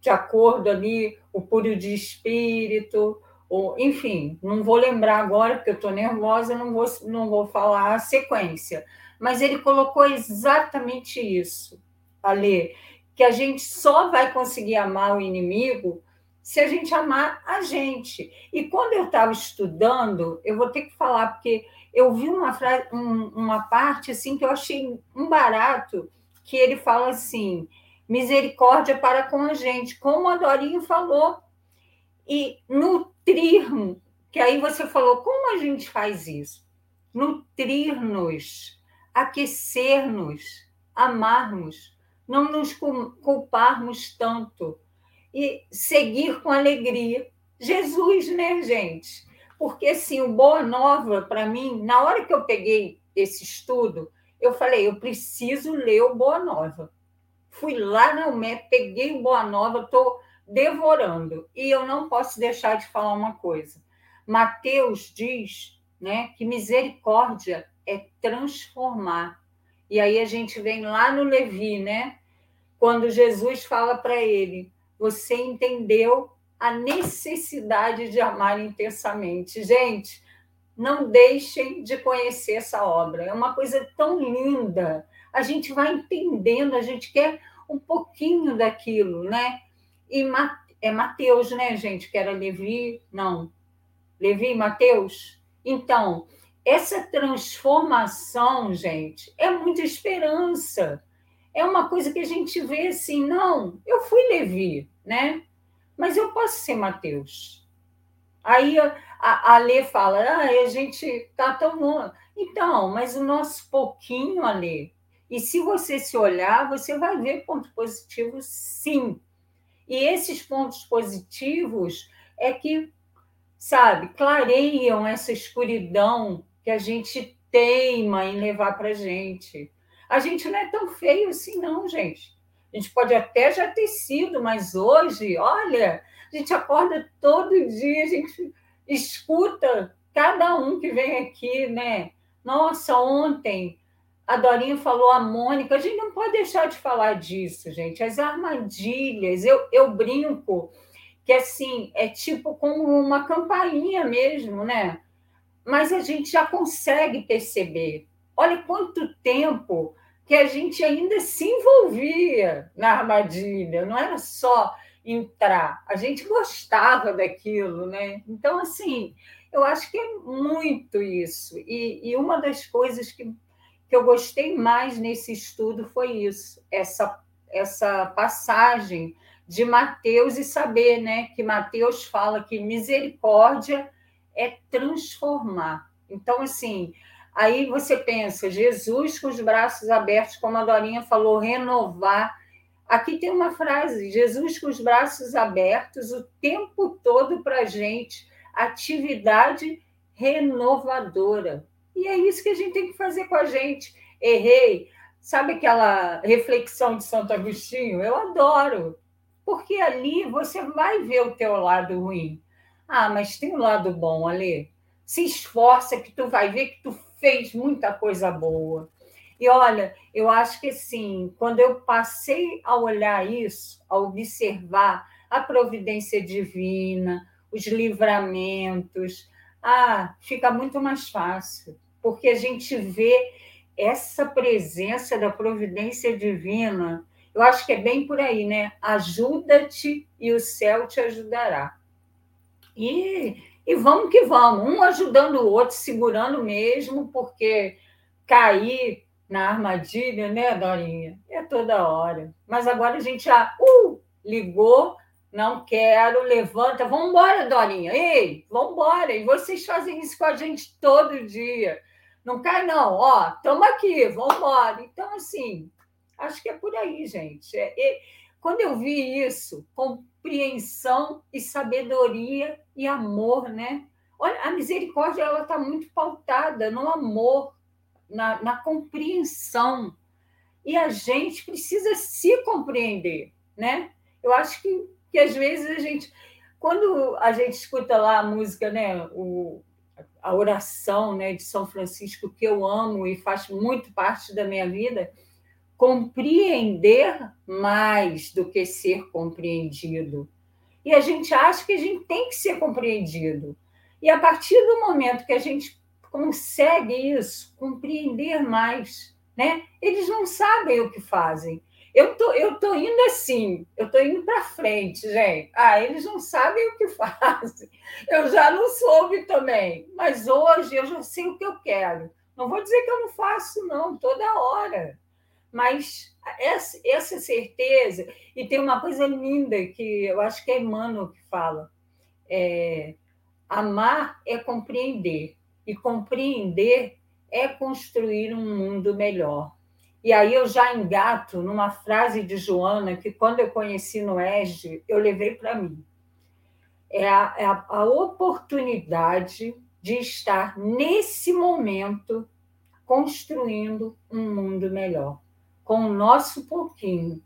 De acordo ali, o puro de espírito, ou, enfim, não vou lembrar agora, porque eu estou nervosa, não vou, não vou falar a sequência. Mas ele colocou exatamente isso, Ale, que a gente só vai conseguir amar o inimigo se a gente amar a gente. E quando eu estava estudando, eu vou ter que falar, porque eu vi uma, frase, um, uma parte assim que eu achei um barato, que ele fala assim: misericórdia para com a gente, como a Dorinho falou. E nutrir, que aí você falou, como a gente faz isso? Nutrir-nos, aquecer-nos, amarmos, não nos culparmos tanto e seguir com alegria. Jesus, né, gente? Porque assim, o Boa Nova, para mim, na hora que eu peguei esse estudo, eu falei, eu preciso ler o Boa Nova. Fui lá na UME, peguei o Boa Nova, estou devorando. E eu não posso deixar de falar uma coisa. Mateus diz né, que misericórdia é transformar. E aí a gente vem lá no Levi, né? Quando Jesus fala para ele: Você entendeu a necessidade de amar intensamente. Gente, não deixem de conhecer essa obra. É uma coisa tão linda. A gente vai entendendo, a gente quer um pouquinho daquilo, né? e é Mateus, né, gente? Que era Levi, não. Levi e Mateus? Então, essa transformação, gente, é muita esperança. É uma coisa que a gente vê assim, não, eu fui Levi, né? Mas eu posso ser Mateus. Aí a, a, Lê fala, ah, a gente tá tão longe. Então, mas o nosso pouquinho, Alê, e se você se olhar, você vai ver ponto positivo, sim. E esses pontos positivos é que, sabe, clareiam essa escuridão que a gente teima em levar para a gente. A gente não é tão feio assim, não, gente. A gente pode até já ter sido, mas hoje, olha, a gente acorda todo dia, a gente escuta cada um que vem aqui, né? Nossa, ontem a Dorinha falou a Mônica, a gente não pode deixar de falar disso, gente. As armadilhas, eu, eu brinco que assim é tipo como uma campainha mesmo, né? Mas a gente já consegue perceber. Olha quanto tempo que a gente ainda se envolvia na armadilha, não era só entrar, a gente gostava daquilo, né? Então, assim, eu acho que é muito isso. E, e uma das coisas que, que eu gostei mais nesse estudo foi isso, essa, essa passagem de Mateus e saber né, que Mateus fala que misericórdia é transformar. Então, assim, aí você pensa, Jesus com os braços abertos, como a Dorinha falou, renovar. Aqui tem uma frase: Jesus com os braços abertos o tempo todo para a gente, atividade renovadora. E é isso que a gente tem que fazer com a gente. Errei. Sabe aquela reflexão de Santo Agostinho? Eu adoro porque ali você vai ver o teu lado ruim. Ah, mas tem um lado bom, ali. Se esforça que tu vai ver que tu fez muita coisa boa. E olha, eu acho que assim, quando eu passei a olhar isso, a observar a providência divina, os livramentos, ah, fica muito mais fácil, porque a gente vê essa presença da providência divina eu acho que é bem por aí, né? Ajuda-te e o céu te ajudará. E, e vamos que vamos, um ajudando o outro, segurando mesmo, porque cair na armadilha, né, Dorinha? É toda hora. Mas agora a gente já uh, ligou, não quero, levanta, vamos embora, Dorinha. Ei, vamos embora. E vocês fazem isso com a gente todo dia. Não cai, não. Ó, estamos aqui, vamos embora. Então, assim, Acho que é por aí, gente. É, é, quando eu vi isso, compreensão e sabedoria e amor, né? Olha, a misericórdia ela está muito pautada no amor, na, na compreensão. E a gente precisa se compreender, né? Eu acho que, que às vezes a gente, quando a gente escuta lá a música, né, o, a oração, né, de São Francisco que eu amo e faz muito parte da minha vida, compreender mais do que ser compreendido. E a gente acha que a gente tem que ser compreendido. E a partir do momento que a gente consegue isso, compreender mais, né? Eles não sabem o que fazem. Eu tô, eu tô indo assim, eu tô indo para frente, gente. Ah, eles não sabem o que (laughs) fazem. Eu já não soube também, mas hoje eu já sei o que eu quero. Não vou dizer que eu não faço, não, toda hora. Mas essa, essa certeza, e tem uma coisa linda que eu acho que é Emmanuel que fala: é, amar é compreender, e compreender é construir um mundo melhor. E aí eu já engato numa frase de Joana que, quando eu conheci no ESG, eu levei para mim. É a, é a oportunidade de estar nesse momento construindo um mundo melhor com o nosso pouquinho.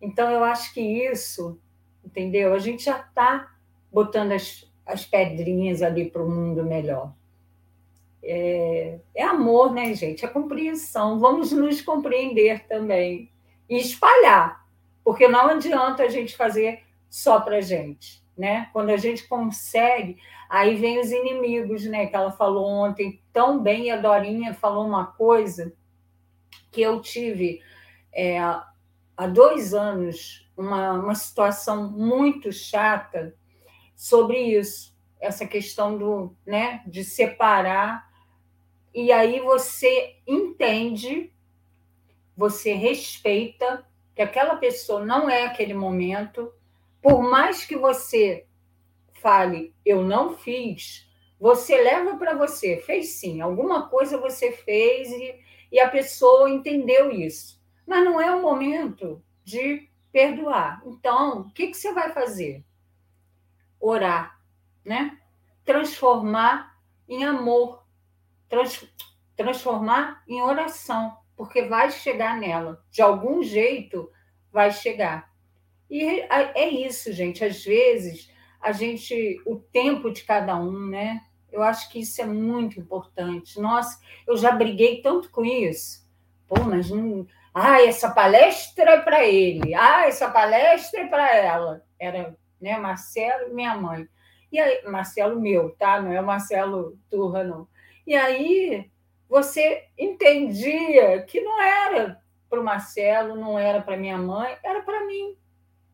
Então, eu acho que isso, entendeu? A gente já está botando as, as pedrinhas ali para o mundo melhor. É, é, amor, né, gente? É compreensão. Vamos nos compreender também e espalhar, porque não adianta a gente fazer só para gente, né? Quando a gente consegue, aí vem os inimigos, né? Que ela falou ontem tão bem. A Dorinha falou uma coisa que eu tive é, há dois anos uma, uma situação muito chata sobre isso, essa questão do, né, de separar, e aí você entende, você respeita que aquela pessoa não é aquele momento, por mais que você fale, eu não fiz, você leva para você, fez sim, alguma coisa você fez e, e a pessoa entendeu isso mas não é o momento de perdoar. Então, o que, que você vai fazer? Orar, né? Transformar em amor, trans, transformar em oração, porque vai chegar nela. De algum jeito vai chegar. E é isso, gente. Às vezes, a gente, o tempo de cada um, né? Eu acho que isso é muito importante. Nossa, eu já briguei tanto com isso. Pô, mas não. Ah, essa palestra é para ele. Ah, essa palestra é para ela. Era né, Marcelo e minha mãe. E aí, Marcelo meu, tá? Não é Marcelo Turra, não. E aí você entendia que não era para o Marcelo, não era para minha mãe, era para mim,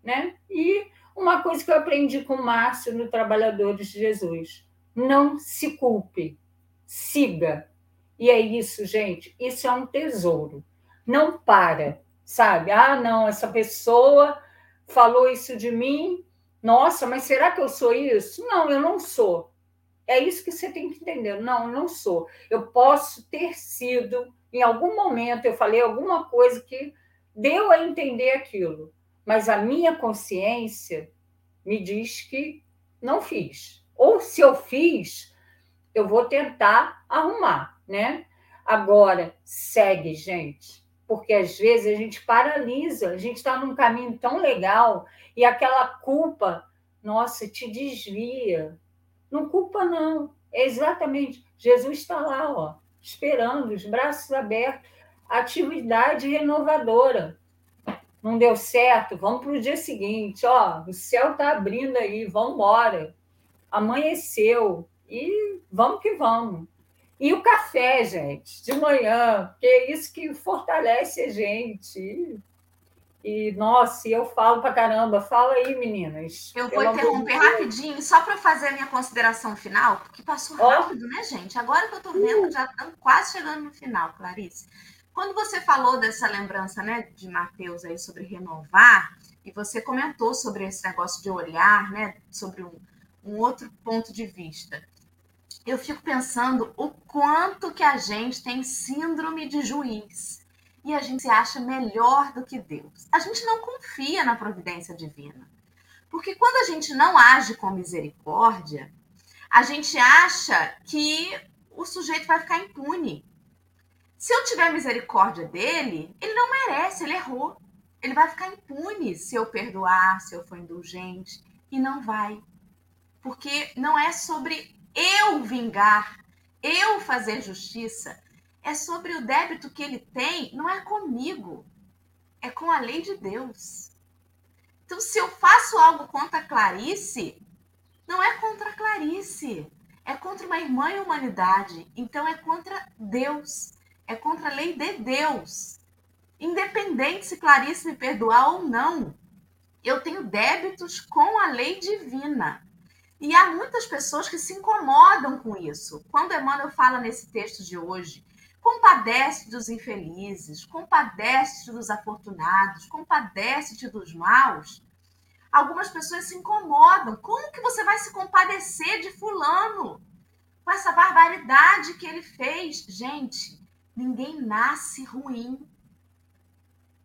né? E uma coisa que eu aprendi com o Márcio no Trabalhadores de Jesus: não se culpe, siga. E é isso, gente. Isso é um tesouro. Não para, sabe? Ah, não, essa pessoa falou isso de mim. Nossa, mas será que eu sou isso? Não, eu não sou. É isso que você tem que entender. Não, eu não sou. Eu posso ter sido, em algum momento, eu falei alguma coisa que deu a entender aquilo, mas a minha consciência me diz que não fiz. Ou se eu fiz, eu vou tentar arrumar, né? Agora, segue, gente, porque às vezes a gente paralisa, a gente está num caminho tão legal e aquela culpa, nossa, te desvia, não culpa, não. É exatamente. Jesus está lá, ó, esperando, os braços abertos, atividade renovadora. Não deu certo? Vamos para o dia seguinte. Ó, o céu está abrindo aí, vamos embora. Amanheceu e vamos que vamos. E o café, gente, de manhã, que é isso que fortalece a gente. E, nossa, eu falo pra caramba. Fala aí, meninas. Eu vou interromper rapidinho, só para fazer a minha consideração final, porque passou rápido, oh. né, gente? Agora que eu tô vendo, uh. já estamos quase chegando no final, Clarice. Quando você falou dessa lembrança, né, de Mateus aí sobre renovar, e você comentou sobre esse negócio de olhar, né, sobre um, um outro ponto de vista, eu fico pensando o quanto que a gente tem síndrome de juiz e a gente se acha melhor do que Deus. A gente não confia na providência divina. Porque quando a gente não age com misericórdia, a gente acha que o sujeito vai ficar impune. Se eu tiver misericórdia dele, ele não merece, ele errou. Ele vai ficar impune se eu perdoar, se eu for indulgente. E não vai. Porque não é sobre eu vingar, eu fazer justiça, é sobre o débito que ele tem, não é comigo, é com a lei de Deus. Então, se eu faço algo contra Clarice, não é contra Clarice, é contra uma irmã e humanidade. Então, é contra Deus, é contra a lei de Deus. Independente se Clarice me perdoar ou não, eu tenho débitos com a lei divina. E há muitas pessoas que se incomodam com isso. Quando Emmanuel fala nesse texto de hoje, Compadece dos infelizes, compadece dos afortunados, compadece dos maus. Algumas pessoas se incomodam. Como que você vai se compadecer de fulano? Com essa barbaridade que ele fez. Gente, ninguém nasce ruim.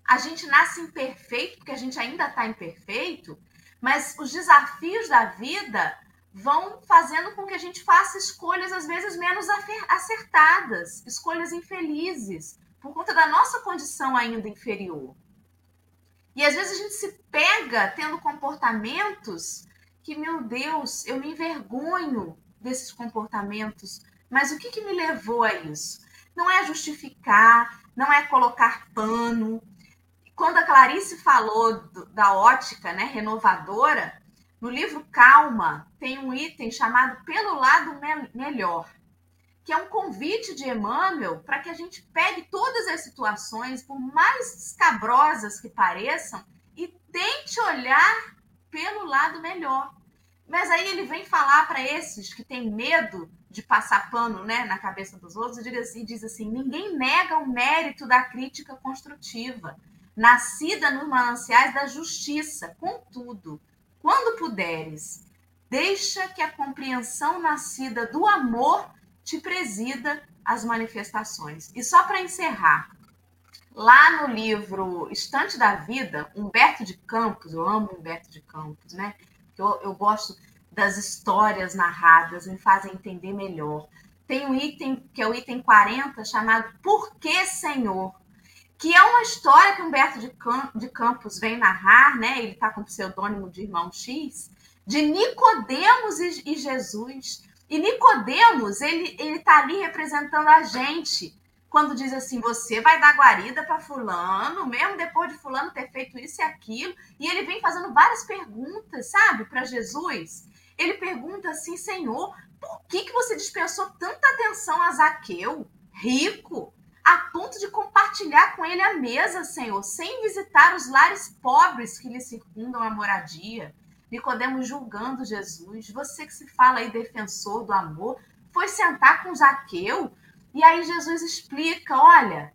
A gente nasce imperfeito, porque a gente ainda está imperfeito, mas os desafios da vida vão fazendo com que a gente faça escolhas às vezes menos acertadas, escolhas infelizes, por conta da nossa condição ainda inferior. E às vezes a gente se pega tendo comportamentos que, meu Deus, eu me envergonho desses comportamentos. Mas o que, que me levou a isso? Não é justificar, não é colocar pano. Quando a Clarice falou do, da ótica né, renovadora, no livro Calma, tem um item chamado Pelo Lado Me Melhor, que é um convite de Emmanuel para que a gente pegue todas as situações, por mais escabrosas que pareçam, e tente olhar pelo lado melhor. Mas aí ele vem falar para esses que têm medo de passar pano né, na cabeça dos outros e diz, assim, ninguém nega o mérito da crítica construtiva, nascida nos mananciais da justiça. Contudo, quando puderes, deixa que a compreensão nascida do amor te presida as manifestações. E só para encerrar, lá no livro Estante da Vida, Humberto de Campos, eu amo Humberto de Campos, né? Eu, eu gosto das histórias narradas, me fazem entender melhor. Tem um item, que é o item 40, chamado Por que Senhor? Que é uma história que Humberto de Campos vem narrar, né? Ele está com o pseudônimo de Irmão X, de Nicodemos e Jesus, E Nicodemos, ele ele está ali representando a gente quando diz assim, você vai dar guarida para fulano, mesmo depois de fulano ter feito isso e aquilo, e ele vem fazendo várias perguntas, sabe, para Jesus. Ele pergunta assim, Senhor, por que, que você dispensou tanta atenção a Zaqueu, rico, a ponto de compartilhar com ele a mesa, Senhor, sem visitar os lares pobres que lhe circundam a moradia? Nicodemos julgando Jesus, você que se fala aí defensor do amor, foi sentar com Zaqueu, e aí Jesus explica: olha,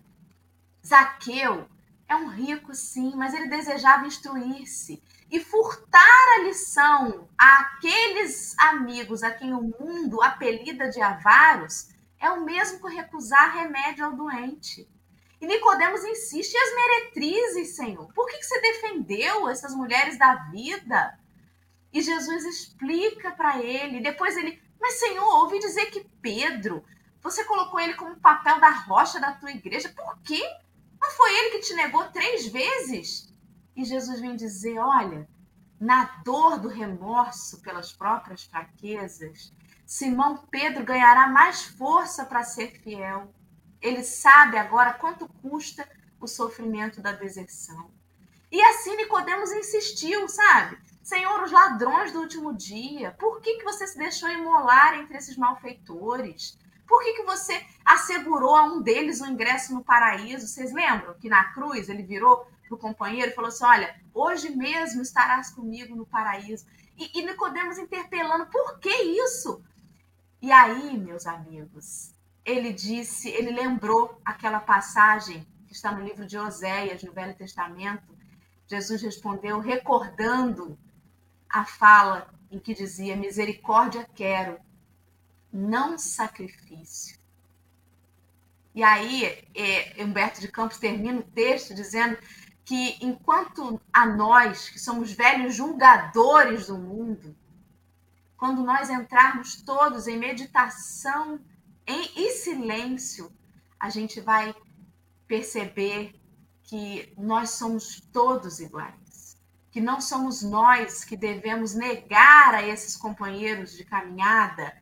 Zaqueu é um rico, sim, mas ele desejava instruir-se e furtar a lição àqueles amigos a quem o mundo apelida de avaros é o mesmo que recusar remédio ao doente. E Nicodemos insiste, e as meretrizes, Senhor? Por que, que você defendeu essas mulheres da vida? E Jesus explica para ele, depois ele, mas Senhor, ouvi dizer que Pedro você colocou ele como papel da rocha da tua igreja. Por quê? Não foi ele que te negou três vezes? E Jesus vem dizer: olha, na dor do remorso pelas próprias fraquezas, Simão Pedro ganhará mais força para ser fiel. Ele sabe agora quanto custa o sofrimento da deserção. E assim Nicodemos insistiu, sabe? Senhor, os ladrões do último dia, por que, que você se deixou imolar entre esses malfeitores? Por que, que você assegurou a um deles o ingresso no paraíso? Vocês lembram que na cruz ele virou para o companheiro e falou assim: Olha, hoje mesmo estarás comigo no paraíso. E, e Nicodemos interpelando: Por que isso? E aí, meus amigos, ele disse, ele lembrou aquela passagem que está no livro de Oséias, no Velho Testamento. Jesus respondeu, recordando a fala em que dizia: Misericórdia quero não sacrifício. E aí, é, Humberto de Campos termina o texto dizendo que enquanto a nós, que somos velhos julgadores do mundo, quando nós entrarmos todos em meditação em, e silêncio, a gente vai perceber que nós somos todos iguais, que não somos nós que devemos negar a esses companheiros de caminhada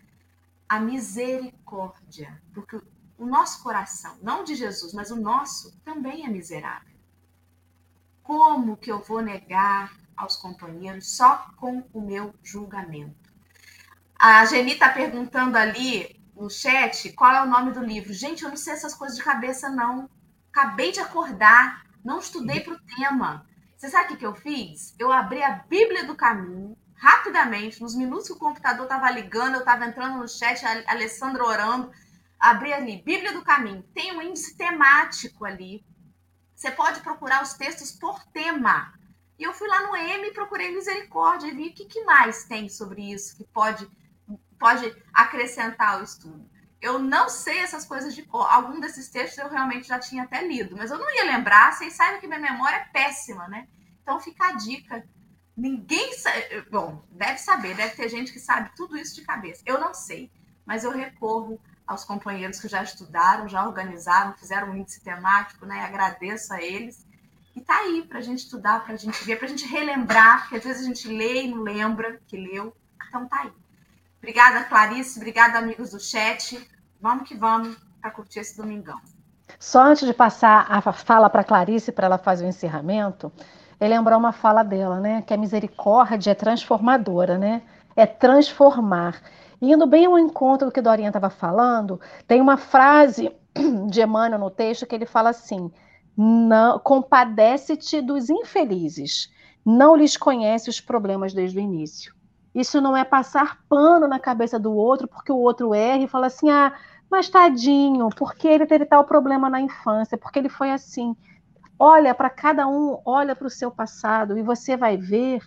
a misericórdia, porque o nosso coração, não de Jesus, mas o nosso, também é miserável. Como que eu vou negar aos companheiros só com o meu julgamento? A Geni está perguntando ali no chat qual é o nome do livro. Gente, eu não sei essas coisas de cabeça, não. Acabei de acordar, não estudei para o tema. Você sabe o que, eu fiz? Eu abri a Bíblia do Caminho, rapidamente, nos minutos que o computador estava ligando, eu estava entrando no chat, a Alessandra orando, abri ali, Bíblia do Caminho, tem um índice temático ali. Você pode procurar os textos por tema. E eu fui lá no M e procurei misericórdia e vi o que, que mais tem sobre isso que pode, pode acrescentar ao estudo. Eu não sei essas coisas de cor. Algum desses textos eu realmente já tinha até lido, mas eu não ia lembrar. Vocês sabem que minha memória é péssima, né? Então fica a dica Ninguém sabe. Bom, deve saber, deve ter gente que sabe tudo isso de cabeça. Eu não sei, mas eu recorro aos companheiros que já estudaram, já organizaram, fizeram um índice temático, né? Agradeço a eles. E tá aí para a gente estudar, para a gente ver, para a gente relembrar, porque às vezes a gente lê e não lembra que leu. Então tá aí. Obrigada, Clarice. Obrigada, amigos do chat. Vamos que vamos para curtir esse domingão. Só antes de passar a fala para Clarice para ela fazer o encerramento, é lembrar uma fala dela, né? Que a misericórdia é transformadora, né? É transformar. Indo bem ao encontro do que Dorinha estava falando, tem uma frase (clears throat) de Emmanuel no texto que ele fala assim: compadece-te dos infelizes, não lhes conhece os problemas desde o início. Isso não é passar pano na cabeça do outro porque o outro erra e fala assim: ah, mas tadinho, porque ele teve tal problema na infância, porque ele foi assim. Olha para cada um, olha para o seu passado e você vai ver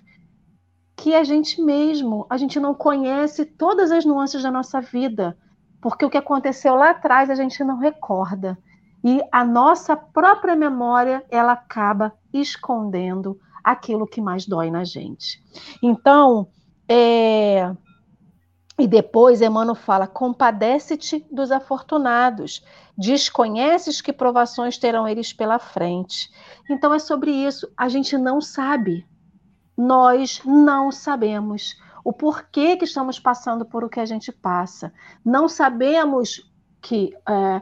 que a gente mesmo, a gente não conhece todas as nuances da nossa vida, porque o que aconteceu lá atrás a gente não recorda. E a nossa própria memória, ela acaba escondendo aquilo que mais dói na gente. Então, é, e depois Emmanuel fala: compadece-te dos afortunados, desconheces que provações terão eles pela frente. Então é sobre isso. A gente não sabe. Nós não sabemos o porquê que estamos passando por o que a gente passa. Não sabemos que é,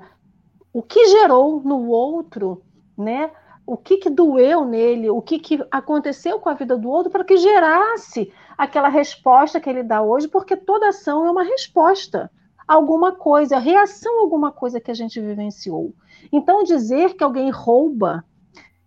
o que gerou no outro, né? O que, que doeu nele, o que, que aconteceu com a vida do outro para que gerasse aquela resposta que ele dá hoje, porque toda ação é uma resposta a alguma coisa, a reação a alguma coisa que a gente vivenciou. Então, dizer que alguém rouba,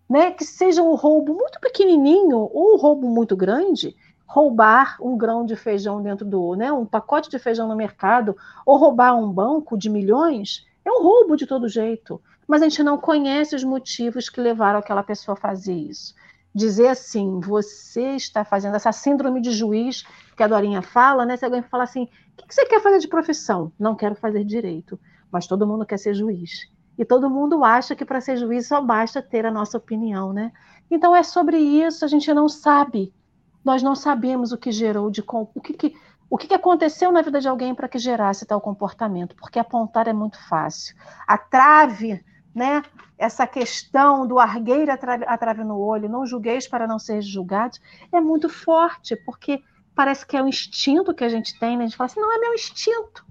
né, que seja um roubo muito pequenininho ou um roubo muito grande, roubar um grão de feijão dentro do, né, um pacote de feijão no mercado, ou roubar um banco de milhões, é um roubo de todo jeito. Mas a gente não conhece os motivos que levaram aquela pessoa a fazer isso. Dizer assim, você está fazendo essa síndrome de juiz que a Dorinha fala, né? Se alguém fala assim, o que você quer fazer de profissão? Não quero fazer direito, mas todo mundo quer ser juiz. E todo mundo acha que para ser juiz só basta ter a nossa opinião, né? Então é sobre isso, a gente não sabe. Nós não sabemos o que gerou de o que, que o que aconteceu na vida de alguém para que gerasse tal comportamento, porque apontar é muito fácil. A trave, né? Essa questão do argueiro a trave, a trave no olho, não julgueis para não ser julgados, é muito forte, porque parece que é um instinto que a gente tem, né? A gente fala assim, não é meu instinto.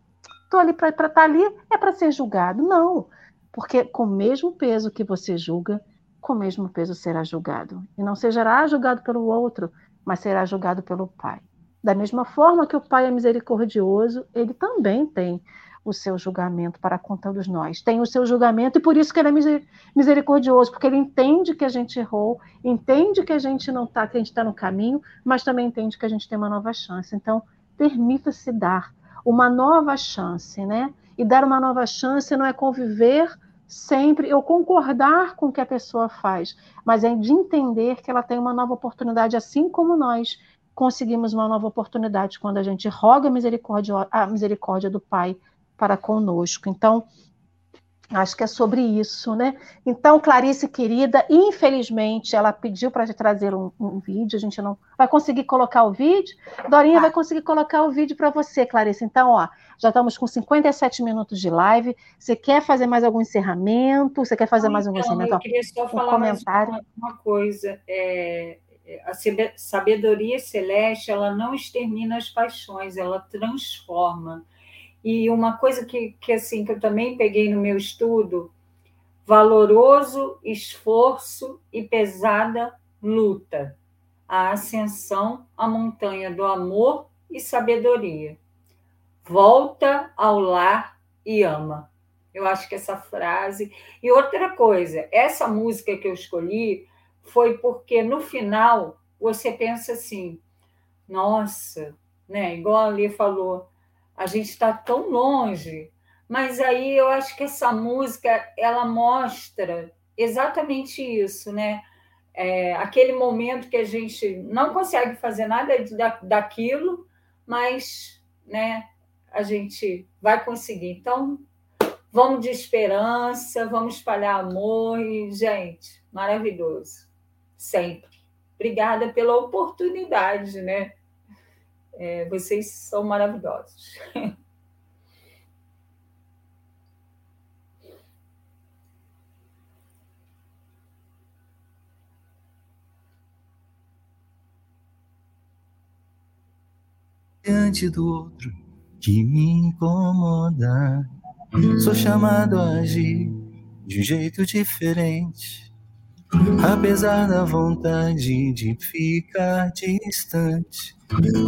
Estou ali para estar tá ali, é para ser julgado. Não. Porque com o mesmo peso que você julga, com o mesmo peso será julgado. E não será julgado pelo outro, mas será julgado pelo Pai. Da mesma forma que o Pai é misericordioso, ele também tem o seu julgamento para com todos nós. Tem o seu julgamento e por isso que ele é misericordioso, porque ele entende que a gente errou, entende que a gente não está, que a gente está no caminho, mas também entende que a gente tem uma nova chance. Então, permita-se dar uma nova chance, né? E dar uma nova chance não é conviver sempre eu concordar com o que a pessoa faz, mas é de entender que ela tem uma nova oportunidade, assim como nós conseguimos uma nova oportunidade quando a gente roga a misericórdia, a misericórdia do Pai para conosco. Então, Acho que é sobre isso, né? Então, Clarice, querida, infelizmente ela pediu para trazer um, um, vídeo, a gente não vai conseguir colocar o vídeo. Dorinha vai conseguir colocar o vídeo para você, Clarice. Então, ó, já estamos com 57 minutos de live. Você quer fazer mais algum encerramento? Você quer fazer mais um então, encerramento? Eu queria só um falar comentário. Uma, uma, coisa. É, a sabedoria celeste, ela não extermina as paixões, ela transforma. E uma coisa que, que, assim, que eu também peguei no meu estudo, valoroso esforço e pesada luta, a ascensão à montanha do amor e sabedoria. Volta ao lar e ama. Eu acho que essa frase. E outra coisa, essa música que eu escolhi foi porque no final você pensa assim: nossa, né? Igual a Ali falou, a gente está tão longe. Mas aí eu acho que essa música ela mostra exatamente isso, né? É, aquele momento que a gente não consegue fazer nada da, daquilo, mas né, a gente vai conseguir. Então, vamos de esperança, vamos espalhar amor e, gente, maravilhoso. Sempre. Obrigada pela oportunidade, né? É, vocês são maravilhosos. (laughs) diante do outro que me incomoda. Sou chamado a agir de um jeito diferente, apesar da vontade de ficar distante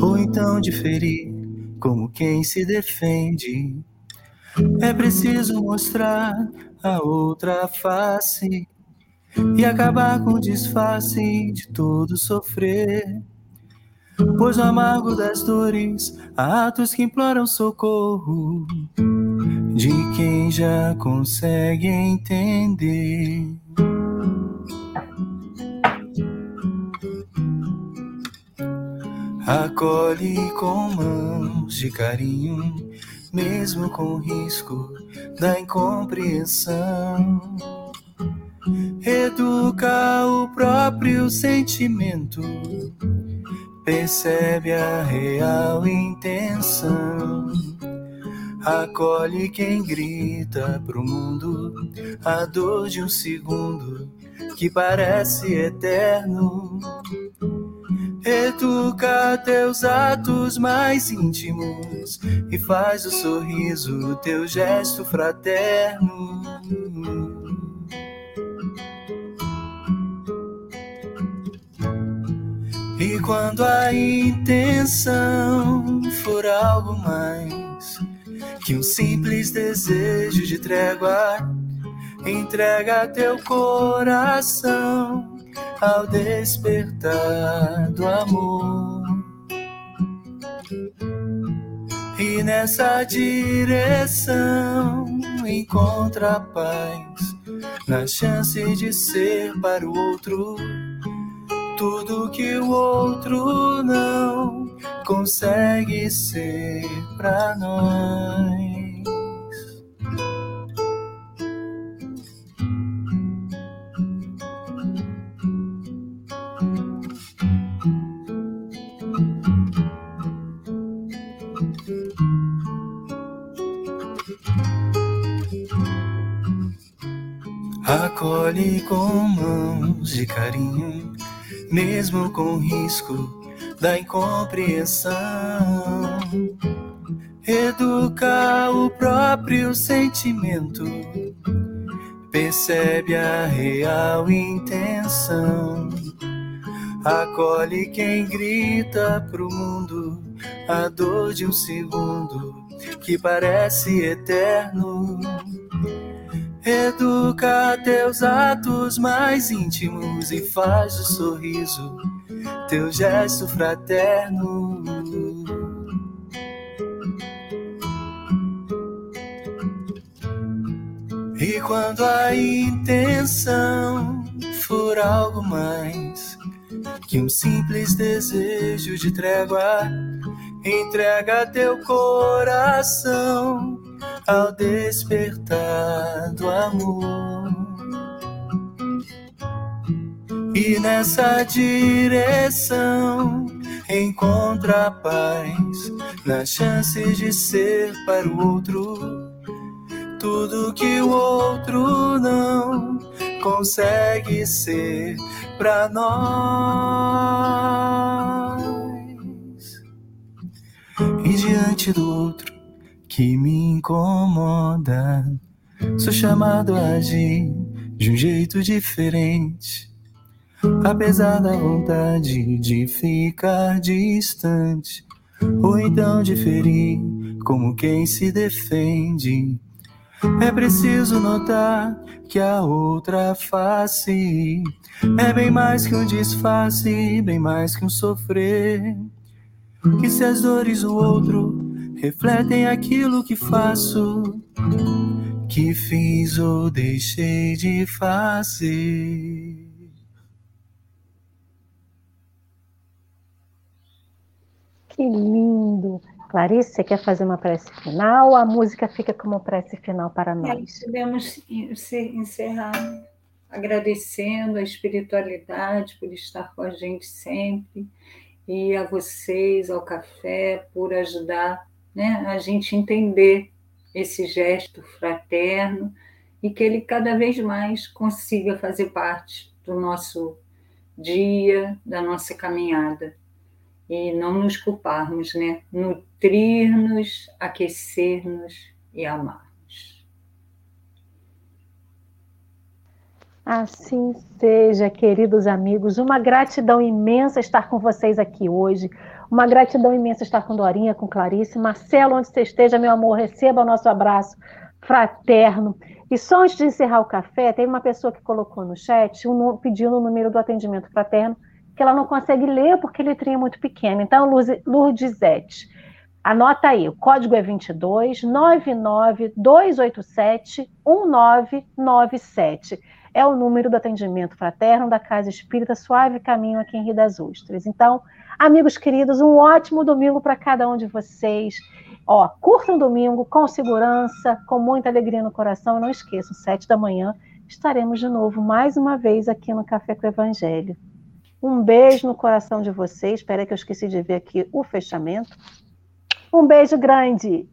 ou então de ferir como quem se defende. É preciso mostrar a outra face e acabar com o disfarce de todo sofrer. Pois o amargo das dores, há atos que imploram socorro de quem já consegue entender. Acolhe com mãos de carinho, mesmo com risco da incompreensão. Educa o próprio sentimento, percebe a real intenção. Acolhe quem grita pro mundo a dor de um segundo que parece eterno Educa teus atos mais íntimos e faz o sorriso teu gesto fraterno. E quando a intenção for algo mais que um simples desejo de trégua, entrega teu coração ao despertar do amor. E nessa direção encontra a paz, na chance de ser para o outro tudo que o outro não consegue ser para nós. Acolhe com mãos de carinho, mesmo com risco da incompreensão. Educa o próprio sentimento, percebe a real intenção. Acolhe quem grita pro mundo a dor de um segundo que parece eterno Educa teus atos mais íntimos e faz o sorriso teu gesto fraterno. E quando a intenção for algo mais que um simples desejo de trégua, entrega teu coração ao despertar do amor. E nessa direção encontra a paz na chance de ser para o outro tudo que o outro não consegue ser para nós. E diante do outro que me incomoda. Sou chamado a agir de um jeito diferente. Apesar da vontade de ficar distante, ou então de ferir como quem se defende. É preciso notar que a outra face é bem mais que um disfarce, bem mais que um sofrer. Que se as dores do outro refletem aquilo que faço, que fiz ou deixei de fazer. Que lindo! Clarice, você quer fazer uma prece final? A música fica como prece final para nós. É, podemos encerrar agradecendo a espiritualidade por estar com a gente sempre e a vocês, ao café, por ajudar né, a gente entender esse gesto fraterno e que ele cada vez mais consiga fazer parte do nosso dia, da nossa caminhada. E não nos culparmos, né? Nutrir-nos, aquecer-nos e amar-nos. Assim seja, queridos amigos. Uma gratidão imensa estar com vocês aqui hoje. Uma gratidão imensa estar com Dorinha, com Clarice. Marcelo, onde você esteja, meu amor, receba o nosso abraço fraterno. E só antes de encerrar o café, tem uma pessoa que colocou no chat um, pedindo o número do atendimento fraterno, que ela não consegue ler porque a letrinha é muito pequena. Então, Lourdesete, anota aí, o código é 22 99 287 1997. É o número do atendimento fraterno da Casa Espírita Suave Caminho aqui em Rio das Ostras. Então, Amigos queridos, um ótimo domingo para cada um de vocês. Ó, curtam um domingo com segurança, com muita alegria no coração. Não esqueçam, sete da manhã estaremos de novo mais uma vez aqui no Café com o Evangelho. Um beijo no coração de vocês. Espera que eu esqueci de ver aqui o fechamento. Um beijo grande